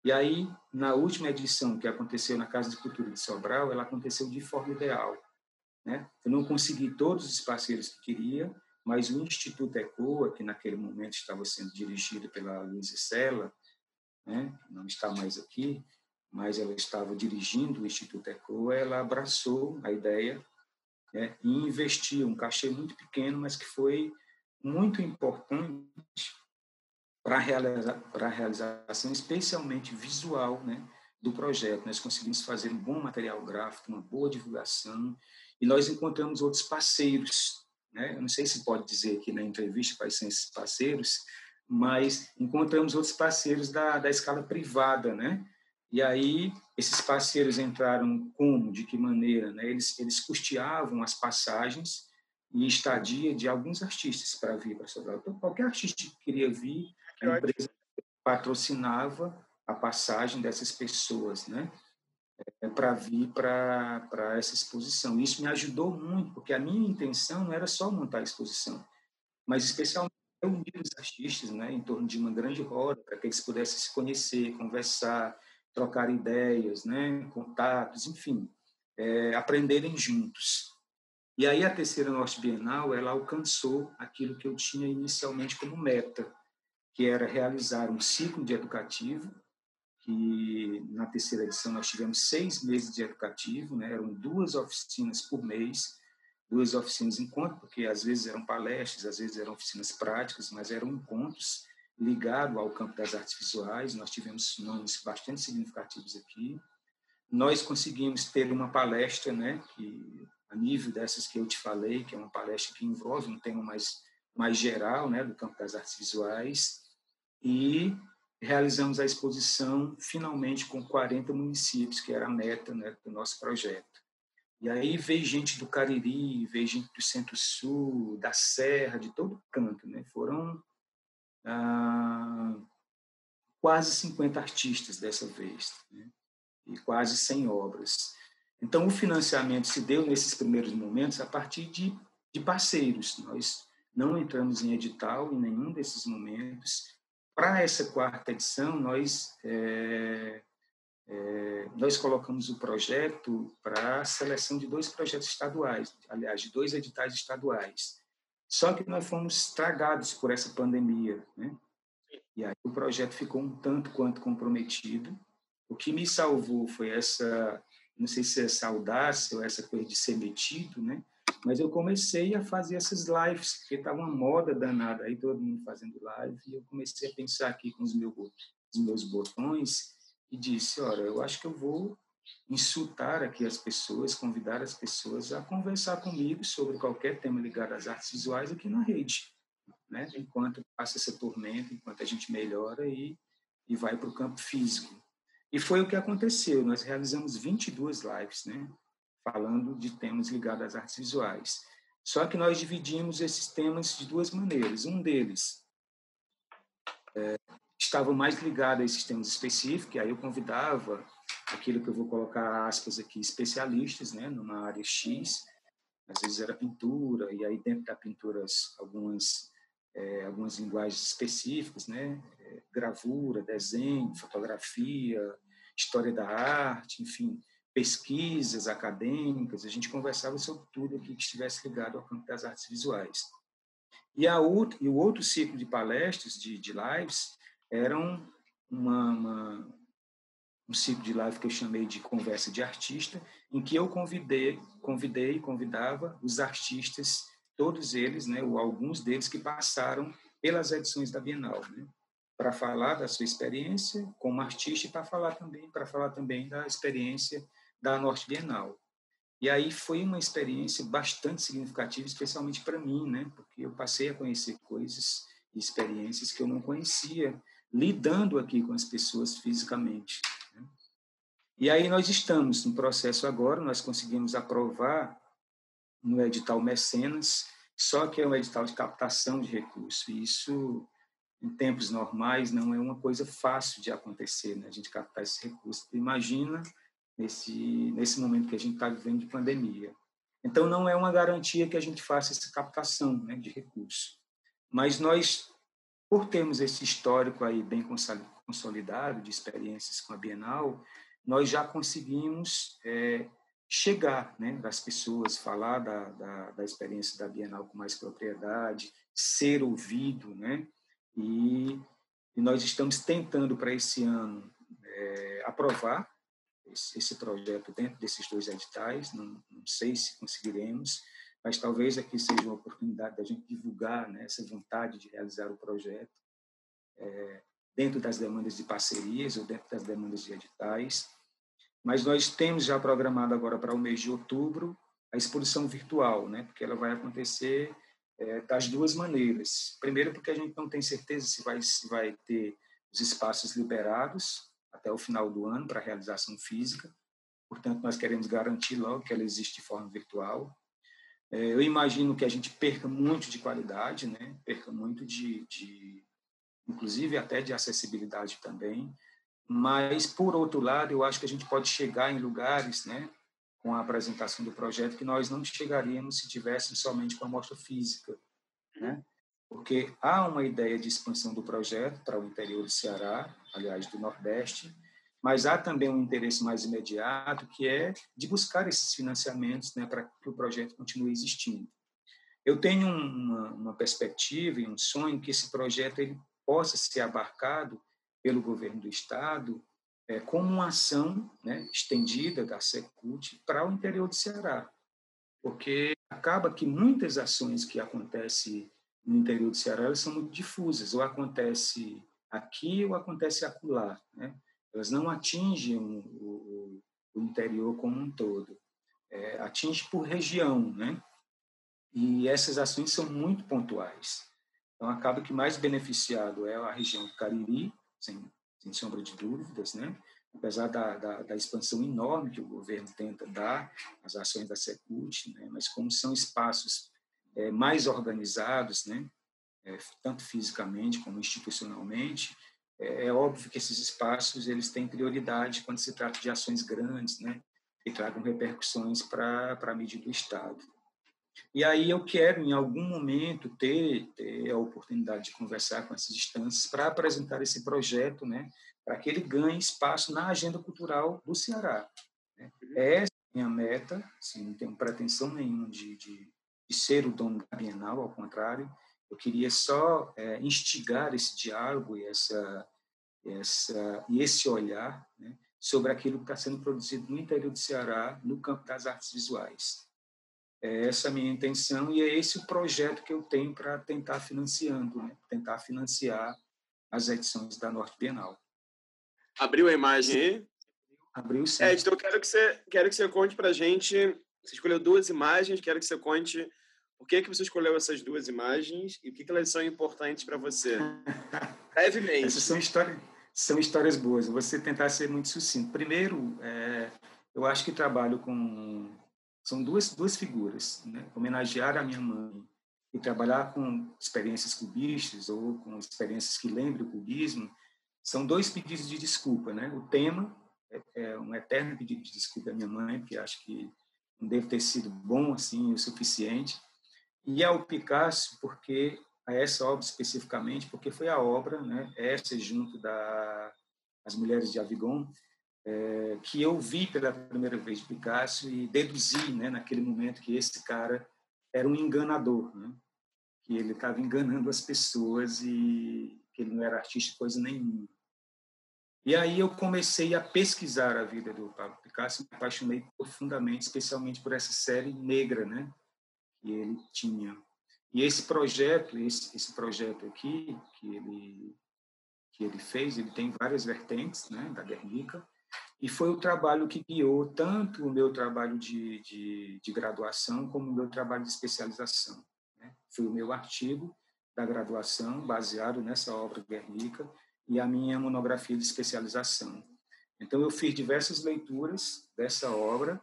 E aí, na última edição que aconteceu na Casa de Cultura de Sobral, ela aconteceu de forma ideal. Né? Eu não consegui todos os parceiros que queria, mas o Instituto ECOA, que naquele momento estava sendo dirigido pela Luísa Sela, né? não está mais aqui, mas ela estava dirigindo o Instituto ECOA, ela abraçou a ideia né? e investiu um cachê muito pequeno, mas que foi muito importante para realizar para a realização especialmente visual né, do projeto. Nós conseguimos fazer um bom material gráfico, uma boa divulgação, e nós encontramos outros parceiros. Né? Eu não sei se pode dizer aqui na entrevista quais são esses parceiros, mas encontramos outros parceiros da, da escala privada, né? E aí esses parceiros entraram como, de que maneira, né? Eles eles custeavam as passagens e estadia de alguns artistas para vir para Sobral. Então, qualquer artista que queria vir, a empresa patrocinava a passagem dessas pessoas, né? É, para vir para essa exposição. Isso me ajudou muito, porque a minha intenção não era só montar a exposição, mas especialmente unir os artistas né, em torno de uma grande roda, para que eles pudessem se conhecer, conversar, trocar ideias, né, contatos, enfim, é, aprenderem juntos. E aí a terceira Norte Bienal, ela alcançou aquilo que eu tinha inicialmente como meta, que era realizar um ciclo de educativo, que na terceira edição nós tivemos seis meses de educativo, né? eram duas oficinas por mês, duas oficinas encontro, porque às vezes eram palestras, às vezes eram oficinas práticas, mas eram encontros ligados ao campo das artes visuais. Nós tivemos nomes bastante significativos aqui. Nós conseguimos ter uma palestra, né, que a nível dessas que eu te falei, que é uma palestra que envolve um tema mais, mais geral né, do campo das artes visuais, e realizamos a exposição finalmente com 40 municípios, que era a meta né, do nosso projeto. E aí veio gente do Cariri, veio gente do Centro-Sul, da Serra, de todo canto. Né? Foram ah, quase 50 artistas dessa vez, né? e quase 100 obras. Então, o financiamento se deu nesses primeiros momentos a partir de, de parceiros. Nós não entramos em edital em nenhum desses momentos. Para essa quarta edição, nós, é, é, nós colocamos o projeto para a seleção de dois projetos estaduais, aliás, de dois editais estaduais. Só que nós fomos estragados por essa pandemia. Né? E aí o projeto ficou um tanto quanto comprometido. O que me salvou foi essa não sei se é essa audácia ou essa coisa de ser metido, né? Mas eu comecei a fazer essas lives, porque estava uma moda danada aí, todo mundo fazendo live, e eu comecei a pensar aqui com os meus, os meus botões e disse, olha, eu acho que eu vou insultar aqui as pessoas, convidar as pessoas a conversar comigo sobre qualquer tema ligado às artes visuais aqui na rede, né? Enquanto passa essa tormenta, enquanto a gente melhora e, e vai para o campo físico. E foi o que aconteceu. Nós realizamos 22 lives, né? Falando de temas ligados às artes visuais. Só que nós dividimos esses temas de duas maneiras. Um deles é, estava mais ligado a esses temas específicos, e aí eu convidava aquilo que eu vou colocar aspas aqui, especialistas, né, numa área X, às vezes era pintura, e aí dentro da pintura algumas, é, algumas linguagens específicas, né, é, gravura, desenho, fotografia, história da arte, enfim, pesquisas acadêmicas, a gente conversava sobre tudo que estivesse ligado ao campo das artes visuais. E, a outro, e o outro ciclo de palestras, de, de lives, eram uma, uma, um ciclo de live que eu chamei de conversa de artista, em que eu convidei, convidei, convidava os artistas, todos eles, né, ou alguns deles que passaram pelas edições da Bienal, né? Para falar da sua experiência como artista e para falar também para falar também da experiência da Norte Bienal. E aí foi uma experiência bastante significativa, especialmente para mim, né? Porque eu passei a conhecer coisas e experiências que eu não conhecia, lidando aqui com as pessoas fisicamente. Né? E aí nós estamos no processo agora, nós conseguimos aprovar no edital Mecenas, só que é um edital de captação de recursos. E isso, em tempos normais, não é uma coisa fácil de acontecer, né? a gente captar esse recurso. Imagina nesse, nesse momento que a gente está vivendo de pandemia. Então, não é uma garantia que a gente faça essa captação né, de recursos. Mas nós, por termos esse histórico aí bem consolidado de experiências com a Bienal, nós já conseguimos é, chegar né, das pessoas, falar da, da, da, experiência da Bienal com mais propriedade, ser ouvido, né? E, e nós estamos tentando para esse ano é, aprovar esse projeto dentro desses dois editais. Não, não, sei se conseguiremos, mas talvez aqui seja uma oportunidade da gente divulgar né, essa vontade de realizar o projeto é, dentro das demandas de parcerias ou dentro das demandas de editais. Mas nós temos já programado agora para o mês de outubro a exposição virtual, né, porque ela vai acontecer é, das duas maneiras. Primeiro, porque a gente não tem certeza se vai, se vai ter os espaços liberados até o final do ano para realização física. Portanto, nós queremos garantir logo que ela existe de forma virtual. É, eu imagino que a gente perca muito de qualidade, né? perca muito de, de inclusive até de acessibilidade também. Mas, por outro lado, eu acho que a gente pode chegar em lugares, né, com a apresentação do projeto, que nós não chegaríamos se tivéssemos somente com a mostra física. Né? porque há uma ideia de expansão do projeto para o interior do Ceará, aliás, do Nordeste, mas há também um interesse mais imediato, que é de buscar esses financiamentos né, para que o projeto continue existindo. Eu tenho uma, uma perspectiva e um sonho que esse projeto ele possa ser abarcado pelo governo do Estado é, como uma ação né, estendida da Secult para o interior do Ceará, porque acaba que muitas ações que acontecem no interior do Ceará, elas são muito difusas, ou acontece aqui ou acontece acolá, né? Elas não atingem o, o, interior como um todo, é, atinge por região, né? E essas ações são muito pontuais. Então, acaba que mais beneficiado é a região do Cariri, sem, sem sombra de dúvidas, né? apesar da, da, da, expansão enorme que o governo tenta dar às ações da Secult, né? mas como são espaços é, mais organizados, né? É, tanto fisicamente como institucionalmente, é, é, óbvio que esses espaços eles têm prioridade quando se trata de ações grandes, né? que tragam repercussões para a mídia do Estado. E aí eu quero, em algum momento, ter, ter a oportunidade de conversar com essas instâncias para apresentar esse projeto, né, para que ele ganhe espaço na agenda cultural do Ceará. Né? Essa é a minha meta, assim, não tenho pretensão nenhuma de, de, de ser o dono da Bienal, ao contrário, eu queria só é, instigar esse diálogo e, essa, essa, e esse olhar né, sobre aquilo que está sendo produzido no interior do Ceará, no campo das artes visuais. É essa a minha intenção e é esse o projeto que eu tenho para tentar financiando, né, tentar financiar as edições da Norte Bienal. Abriu a imagem aí? Abriu sim. É, então eu quero que você, quero que você conte para a gente você escolheu duas imagens, quero que você conte por que, que você escolheu essas duas imagens e o que, que elas são importantes para você. Brevemente. Essas são histórias, são histórias boas. Eu vou tentar ser muito sucinto. Primeiro, é, eu acho que trabalho com. São duas, duas figuras. Né? Homenagear a minha mãe e trabalhar com experiências cubistas ou com experiências que lembrem o cubismo são dois pedidos de desculpa. Né? O tema é, é um eterno pedido de desculpa à minha mãe, que acho que não deve ter sido bom assim o suficiente. E ao Picasso, porque a essa obra especificamente, porque foi a obra, né, essa junto da as mulheres de Avignon, é, que eu vi pela primeira vez Picasso e deduzi, né, naquele momento que esse cara era um enganador, né, que ele estava enganando as pessoas e que ele não era artista coisa nenhuma. E aí eu comecei a pesquisar a vida do Pablo Picasso, me apaixonei profundamente, especialmente por essa série negra, né, que ele tinha. E esse projeto, esse, esse projeto aqui que ele que ele fez, ele tem várias vertentes, né, da Guernica, E foi o trabalho que guiou tanto o meu trabalho de, de, de graduação como o meu trabalho de especialização. Né? Foi o meu artigo da graduação, baseado nessa obra Guernica, e a minha monografia de especialização. Então, eu fiz diversas leituras dessa obra,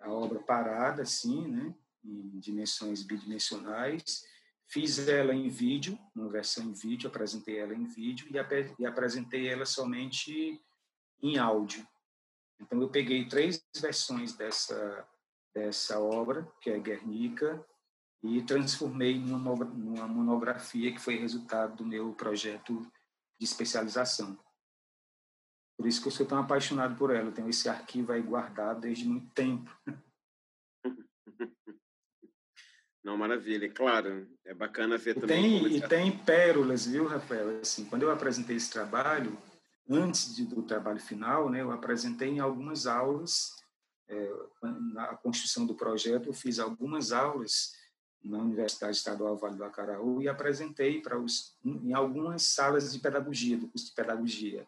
a obra parada, assim, né, em dimensões bidimensionais, fiz ela em vídeo, uma versão em vídeo, apresentei ela em vídeo e, ap e apresentei ela somente em áudio. Então, eu peguei três versões dessa, dessa obra, que é Guernica, e transformei numa, monografia que foi resultado do meu projeto de especialização. Por isso que eu sou tão apaixonado por ela. Eu tenho esse arquivo aí guardado desde muito tempo. Não, maravilha. Claro, é bacana ver e também. Tem, e tem pérolas, viu, Rafael? Assim, quando eu apresentei esse trabalho, antes de, do trabalho final, né, eu apresentei em algumas aulas, é, na construção do projeto, eu fiz algumas aulas na Universidade Estadual Vale do Acaraú e apresentei para os em algumas salas de pedagogia, do curso de pedagogia.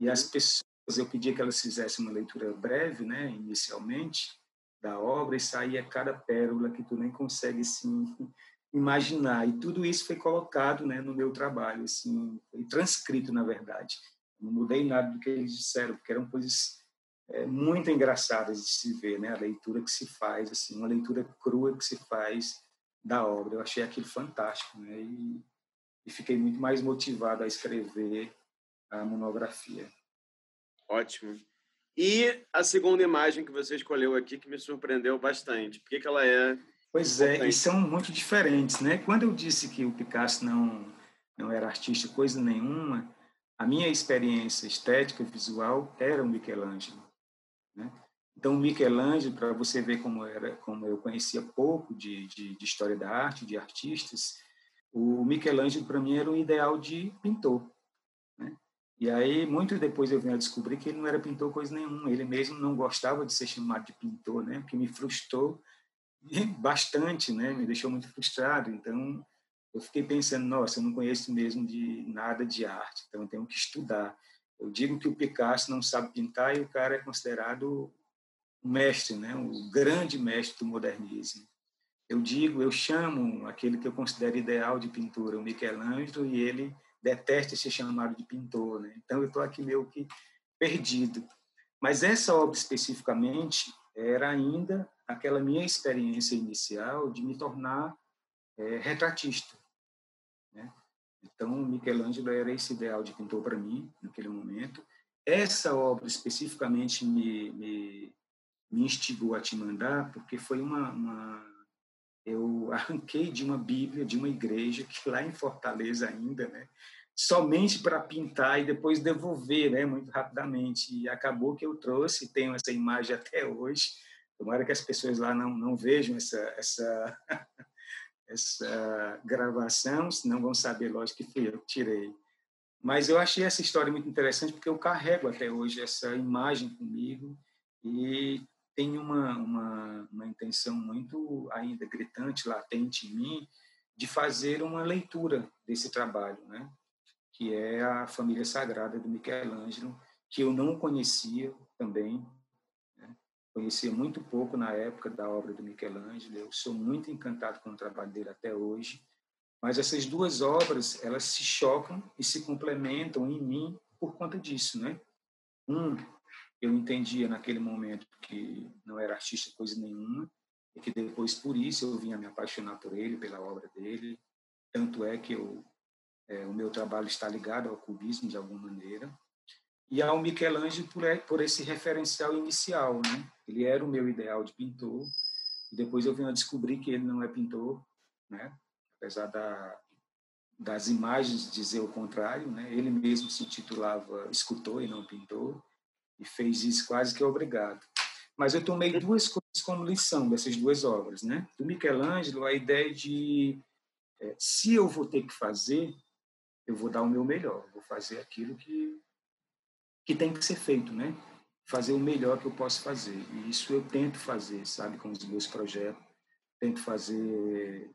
E as pessoas, eu pedia que elas fizessem uma leitura breve, né, inicialmente, da obra, e saía cada pérola que tu nem consegue, assim, imaginar. E tudo isso foi colocado, né, no meu trabalho, assim, foi transcrito, na verdade. Não mudei nada do que eles disseram, porque eram coisas é, muito engraçadas de se ver, né, a leitura que se faz, assim, uma leitura crua que se faz da obra. Eu achei aquilo fantástico, né, e, e fiquei muito mais motivado a escrever a monografia. Ótimo. E a segunda imagem que você escolheu aqui, que me surpreendeu bastante. Por que, que ela é. Pois é, e são muito diferentes, né? Quando eu disse que o Picasso não, não era artista coisa nenhuma, a minha experiência estética visual era o Michelangelo. Né? Então, o Michelangelo, para você ver como, era, como eu conhecia pouco de, de, de história da arte, de artistas, o Michelangelo, para mim, era um ideal de pintor. Né? E aí, muito depois eu vim a descobrir que ele não era pintor coisa nenhuma. Ele mesmo não gostava de ser chamado de pintor, né? O que me frustrou bastante, né? Me deixou muito frustrado. Então, eu fiquei pensando, nossa, eu não conheço mesmo de nada de arte, então eu tenho que estudar. Eu digo que o Picasso não sabe pintar e o cara é considerado o mestre, né? O grande mestre do modernismo. Eu digo, eu chamo aquele que eu considero ideal de pintura, o Michelangelo, e ele detesta ser chamado de pintor, né? Então eu estou aqui meio que perdido. Mas essa obra especificamente era ainda aquela minha experiência inicial de me tornar é, retratista. Né? Então, Michelangelo era esse ideal de pintor para mim, naquele momento. Essa obra especificamente me, me, me instigou a te mandar, porque foi uma, uma eu arranquei de uma Bíblia, de uma igreja, que lá em Fortaleza ainda, né, somente para pintar e depois devolver né, muito rapidamente. E acabou que eu trouxe, tenho essa imagem até hoje. Tomara que as pessoas lá não, não vejam essa, essa, essa gravação, senão vão saber, lógico, que fui eu que tirei. Mas eu achei essa história muito interessante porque eu carrego até hoje essa imagem comigo e tenho uma, uma, uma intenção muito ainda gritante, latente em mim, de fazer uma leitura desse trabalho, né? que é a família sagrada do Michelangelo, que eu não conhecia também? Conhecia muito pouco na época da obra do Michelangelo, eu sou muito encantado com o trabalho dele até hoje, mas essas duas obras, elas se chocam e se complementam em mim por conta disso, né? Um eu entendia naquele momento que não era artista coisa nenhuma e que depois por isso eu vinha me apaixonar por ele, pela obra dele. Tanto é que eu, é, o meu trabalho está ligado ao cubismo de alguma maneira e ao Michelangelo por, por esse referencial inicial, né? Ele era o meu ideal de pintor e depois eu vim a descobrir que ele não é pintor, né? Apesar da, das imagens dizer o contrário, né? Ele mesmo se intitulava escultor e não pintor e fez isso quase que obrigado. Mas eu tomei duas coisas como lição dessas duas obras, né? Do Michelangelo, a ideia de é, se eu vou ter que fazer, eu vou dar o meu melhor, vou fazer aquilo que que tem que ser feito, né? Fazer o melhor que eu posso fazer. E isso eu tento fazer, sabe, com os meus projetos. Tento fazer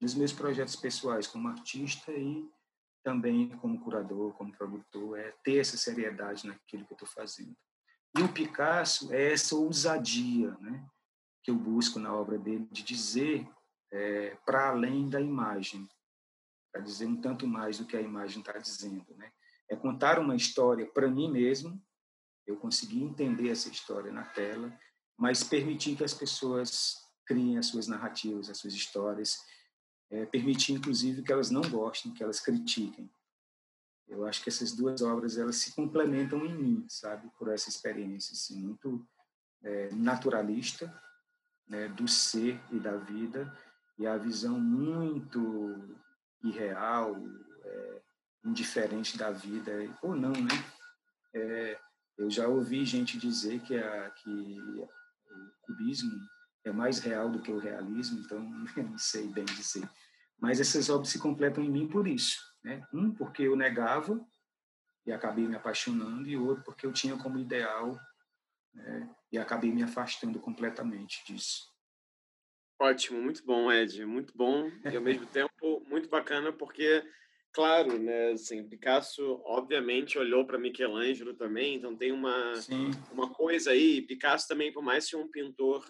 nos meus projetos pessoais como artista e também como curador, como produtor, é ter essa seriedade naquilo que eu estou fazendo. E o Picasso é essa ousadia, né? Que eu busco na obra dele de dizer é, para além da imagem, para dizer um tanto mais do que a imagem está dizendo, né? É contar uma história para mim mesmo. Eu consegui entender essa história na tela, mas permitir que as pessoas criem as suas narrativas, as suas histórias, é, permitir inclusive que elas não gostem, que elas critiquem. Eu acho que essas duas obras elas se complementam em mim, sabe, por essa experiência assim, muito é, naturalista né, do ser e da vida e a visão muito irreal, é, indiferente da vida ou não, né? É, eu já ouvi gente dizer que, a, que o cubismo é mais real do que o realismo, então eu não sei bem dizer. Mas essas obras se completam em mim por isso. Né? Um, porque eu negava e acabei me apaixonando, e outro, porque eu tinha como ideal né? e acabei me afastando completamente disso. Ótimo, muito bom, Ed, muito bom e ao mesmo tempo muito bacana porque, claro, né, assim, Picasso obviamente olhou para Michelangelo também, então tem uma Sim. uma coisa aí. Picasso também, por mais ser um pintor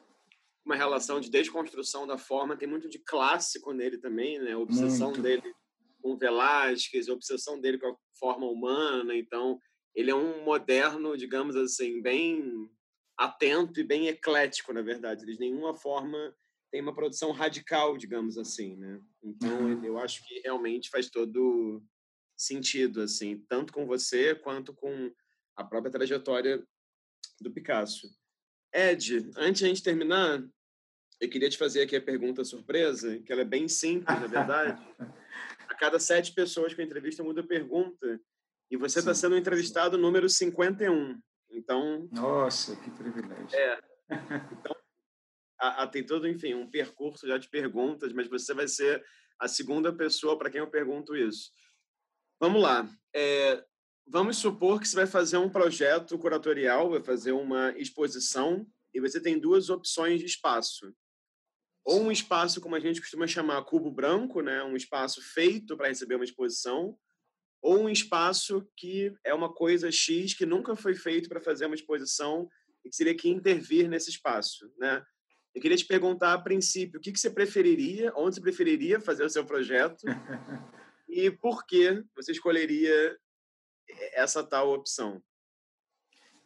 uma relação de desconstrução da forma, tem muito de clássico nele também, né? A obsessão muito. dele com Velázquez, a obsessão dele com a forma humana. Então, ele é um moderno, digamos assim, bem atento e bem eclético, na verdade. Ele de nenhuma forma tem uma produção radical, digamos assim, né? Então, uhum. eu acho que realmente faz todo sentido, assim, tanto com você quanto com a própria trajetória do Picasso. Ed, antes de a gente terminar, eu queria te fazer aqui a pergunta surpresa, que ela é bem simples, na verdade. a cada sete pessoas com a entrevista muda a pergunta. E você está sendo entrevistado número 51. Então. Nossa, que privilégio. É. Então, a, a, tem todo, enfim, um percurso já de perguntas, mas você vai ser a segunda pessoa para quem eu pergunto isso. Vamos lá. É, Vamos supor que você vai fazer um projeto curatorial, vai fazer uma exposição, e você tem duas opções de espaço. Ou um espaço, como a gente costuma chamar, cubo branco, né? um espaço feito para receber uma exposição, ou um espaço que é uma coisa X que nunca foi feito para fazer uma exposição e que seria que intervir nesse espaço. Né? Eu queria te perguntar, a princípio, o que, que você preferiria, onde você preferiria fazer o seu projeto e por que você escolheria essa tal opção?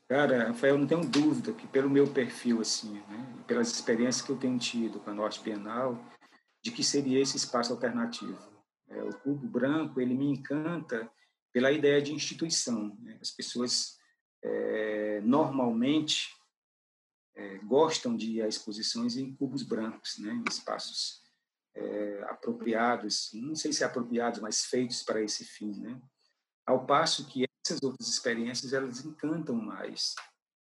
Cara, Rafael, não tenho dúvida que pelo meu perfil, assim, né, pelas experiências que eu tenho tido com a Norte Bienal, de que seria esse espaço alternativo. É, o Cubo Branco, ele me encanta pela ideia de instituição. Né? As pessoas, é, normalmente, é, gostam de ir a exposições em cubos brancos, né? em espaços é, apropriados, não sei se apropriados, mas feitos para esse fim, né? Ao passo que essas outras experiências elas encantam mais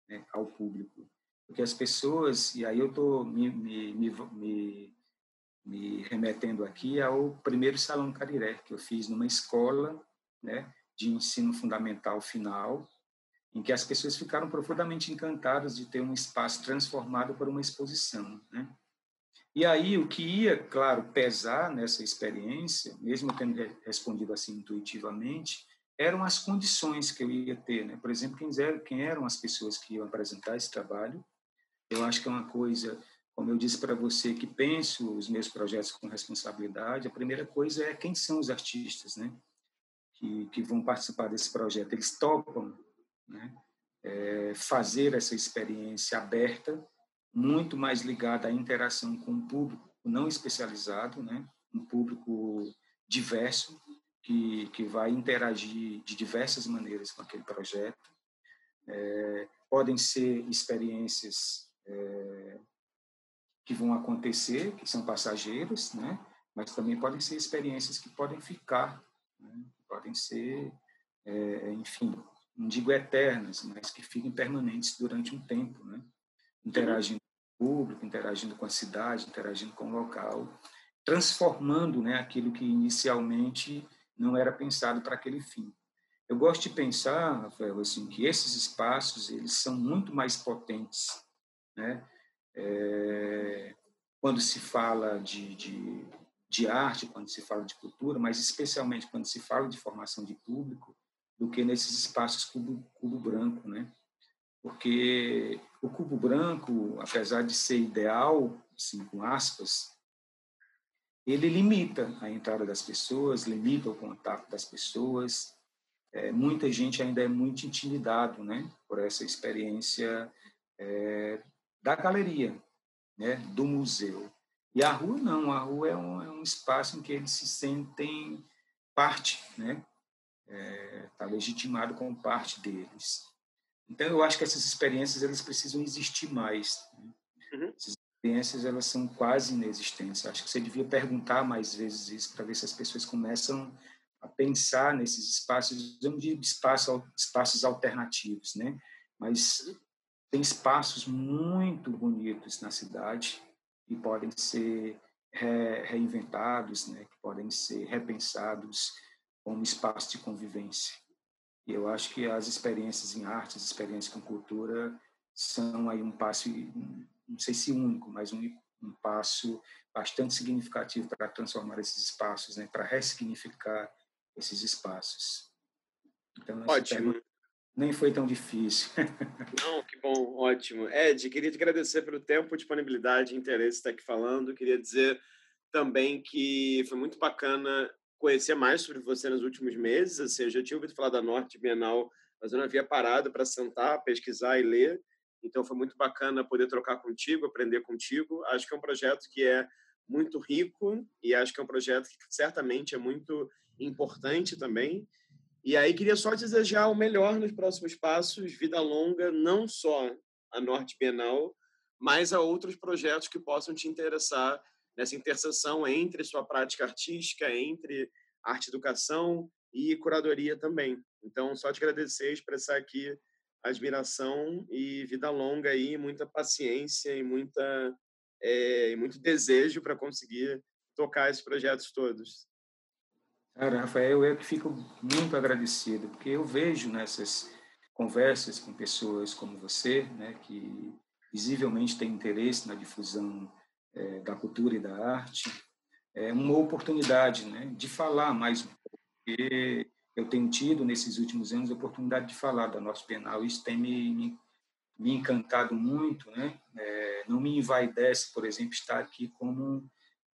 né, ao público, porque as pessoas e aí eu estou me, me, me, me, remetendo aqui ao primeiro salão Cariré que eu fiz numa escola, né, de ensino fundamental final, em que as pessoas ficaram profundamente encantadas de ter um espaço transformado por uma exposição, né? E aí o que ia, claro, pesar nessa experiência, mesmo tendo respondido assim intuitivamente, eram as condições que eu ia ter, né? Por exemplo, quem eram as pessoas que iam apresentar esse trabalho. Eu acho que é uma coisa, como eu disse para você, que penso os meus projetos com responsabilidade. A primeira coisa é quem são os artistas, né? Que, que vão participar desse projeto. Eles topam, né? É, fazer essa experiência aberta, muito mais ligada à interação com o público não especializado, né? Um público diverso, que, que vai interagir de diversas maneiras com aquele projeto. É, podem ser experiências é, que vão acontecer, que são passageiras, né? mas também podem ser experiências que podem ficar, né? podem ser, é, enfim, não digo eternas, mas que fiquem permanentes durante um tempo, né? interagindo com o público, interagindo com a cidade, interagindo com o local, transformando né, aquilo que inicialmente não era pensado para aquele fim. Eu gosto de pensar, Rafael, assim, que esses espaços eles são muito mais potentes, né? É, quando se fala de, de, de, arte, quando se fala de cultura, mas especialmente quando se fala de formação de público, do que nesses espaços cubo, cubo branco, né? porque o cubo branco, apesar de ser ideal, assim, com aspas, ele limita a entrada das pessoas, limita o contato das pessoas. É, muita gente ainda é muito intimidado, né, por essa experiência é, da galeria, né, do museu. E a rua não, a rua é um, é um espaço em que eles se sentem parte, né, está é, tá legitimado como parte deles. Então, eu acho que essas experiências elas precisam existir mais. Né? Uhum. Essas experiências elas são quase inexistentes. Acho que você devia perguntar mais vezes isso para ver se as pessoas começam a pensar nesses espaços, não digo espaço, espaços alternativos, né? mas tem espaços muito bonitos na cidade que podem ser re, reinventados, né? que podem ser repensados como espaço de convivência. E eu acho que as experiências em artes, as experiências com cultura, são aí um passo, não sei se único, mas um, um passo bastante significativo para transformar esses espaços, né, para ressignificar esses espaços. Então, ótimo. Nem foi tão difícil. Não, que bom, ótimo. Ed, queria te agradecer pelo tempo, disponibilidade e interesse estar aqui falando. Queria dizer também que foi muito bacana conhecer mais sobre você nos últimos meses. Assim, eu já tinha ouvido falar da Norte Bienal, mas eu não havia parado para sentar, pesquisar e ler. Então foi muito bacana poder trocar contigo, aprender contigo. Acho que é um projeto que é muito rico e acho que é um projeto que certamente é muito importante também. E aí queria só desejar o melhor nos próximos passos, vida longa, não só a Norte Bienal, mas a outros projetos que possam te interessar nessa interseção entre sua prática artística, entre arte educação e curadoria também. Então, só te agradecer e expressar aqui admiração e vida longa aí, muita paciência e muita é, e muito desejo para conseguir tocar esses projetos todos. Cara, Rafael, eu que fico muito agradecido, porque eu vejo nessas conversas com pessoas como você, né, que visivelmente têm interesse na difusão é, da cultura e da arte, é uma oportunidade né, de falar mais porque eu tenho tido, nesses últimos anos, a oportunidade de falar da nossa Bienal, isso tem me, me, me encantado muito, né? É, não me envaidece, por exemplo, estar aqui como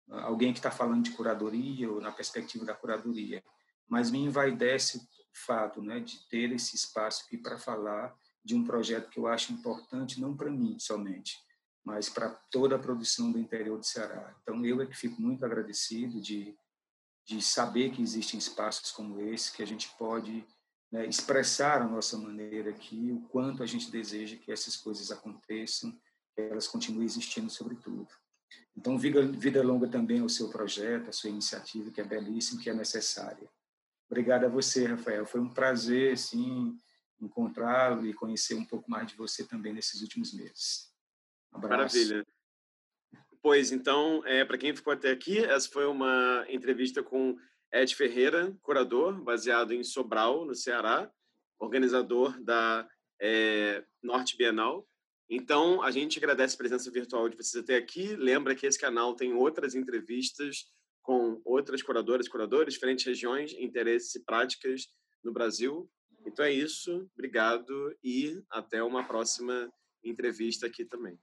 alguém que está falando de curadoria ou na perspectiva da curadoria, mas me envaidece o fato né, de ter esse espaço aqui para falar de um projeto que eu acho importante, não para mim somente, mas para toda a produção do interior do Ceará. Então, eu é que fico muito agradecido de, de saber que existem espaços como esse, que a gente pode né, expressar a nossa maneira aqui, o quanto a gente deseja que essas coisas aconteçam, que elas continuem existindo, sobretudo. Então, vida, vida longa também ao seu projeto, à sua iniciativa, que é belíssima, que é necessária. Obrigado a você, Rafael. Foi um prazer, sim, encontrá-lo e conhecer um pouco mais de você também nesses últimos meses. Maravilha. Pois então, é, para quem ficou até aqui, essa foi uma entrevista com Ed Ferreira, curador, baseado em Sobral, no Ceará, organizador da é, Norte Bienal. Então, a gente agradece a presença virtual de vocês até aqui. Lembra que esse canal tem outras entrevistas com outras curadoras curadores, diferentes regiões, interesses e práticas no Brasil. Então é isso. Obrigado e até uma próxima entrevista aqui também.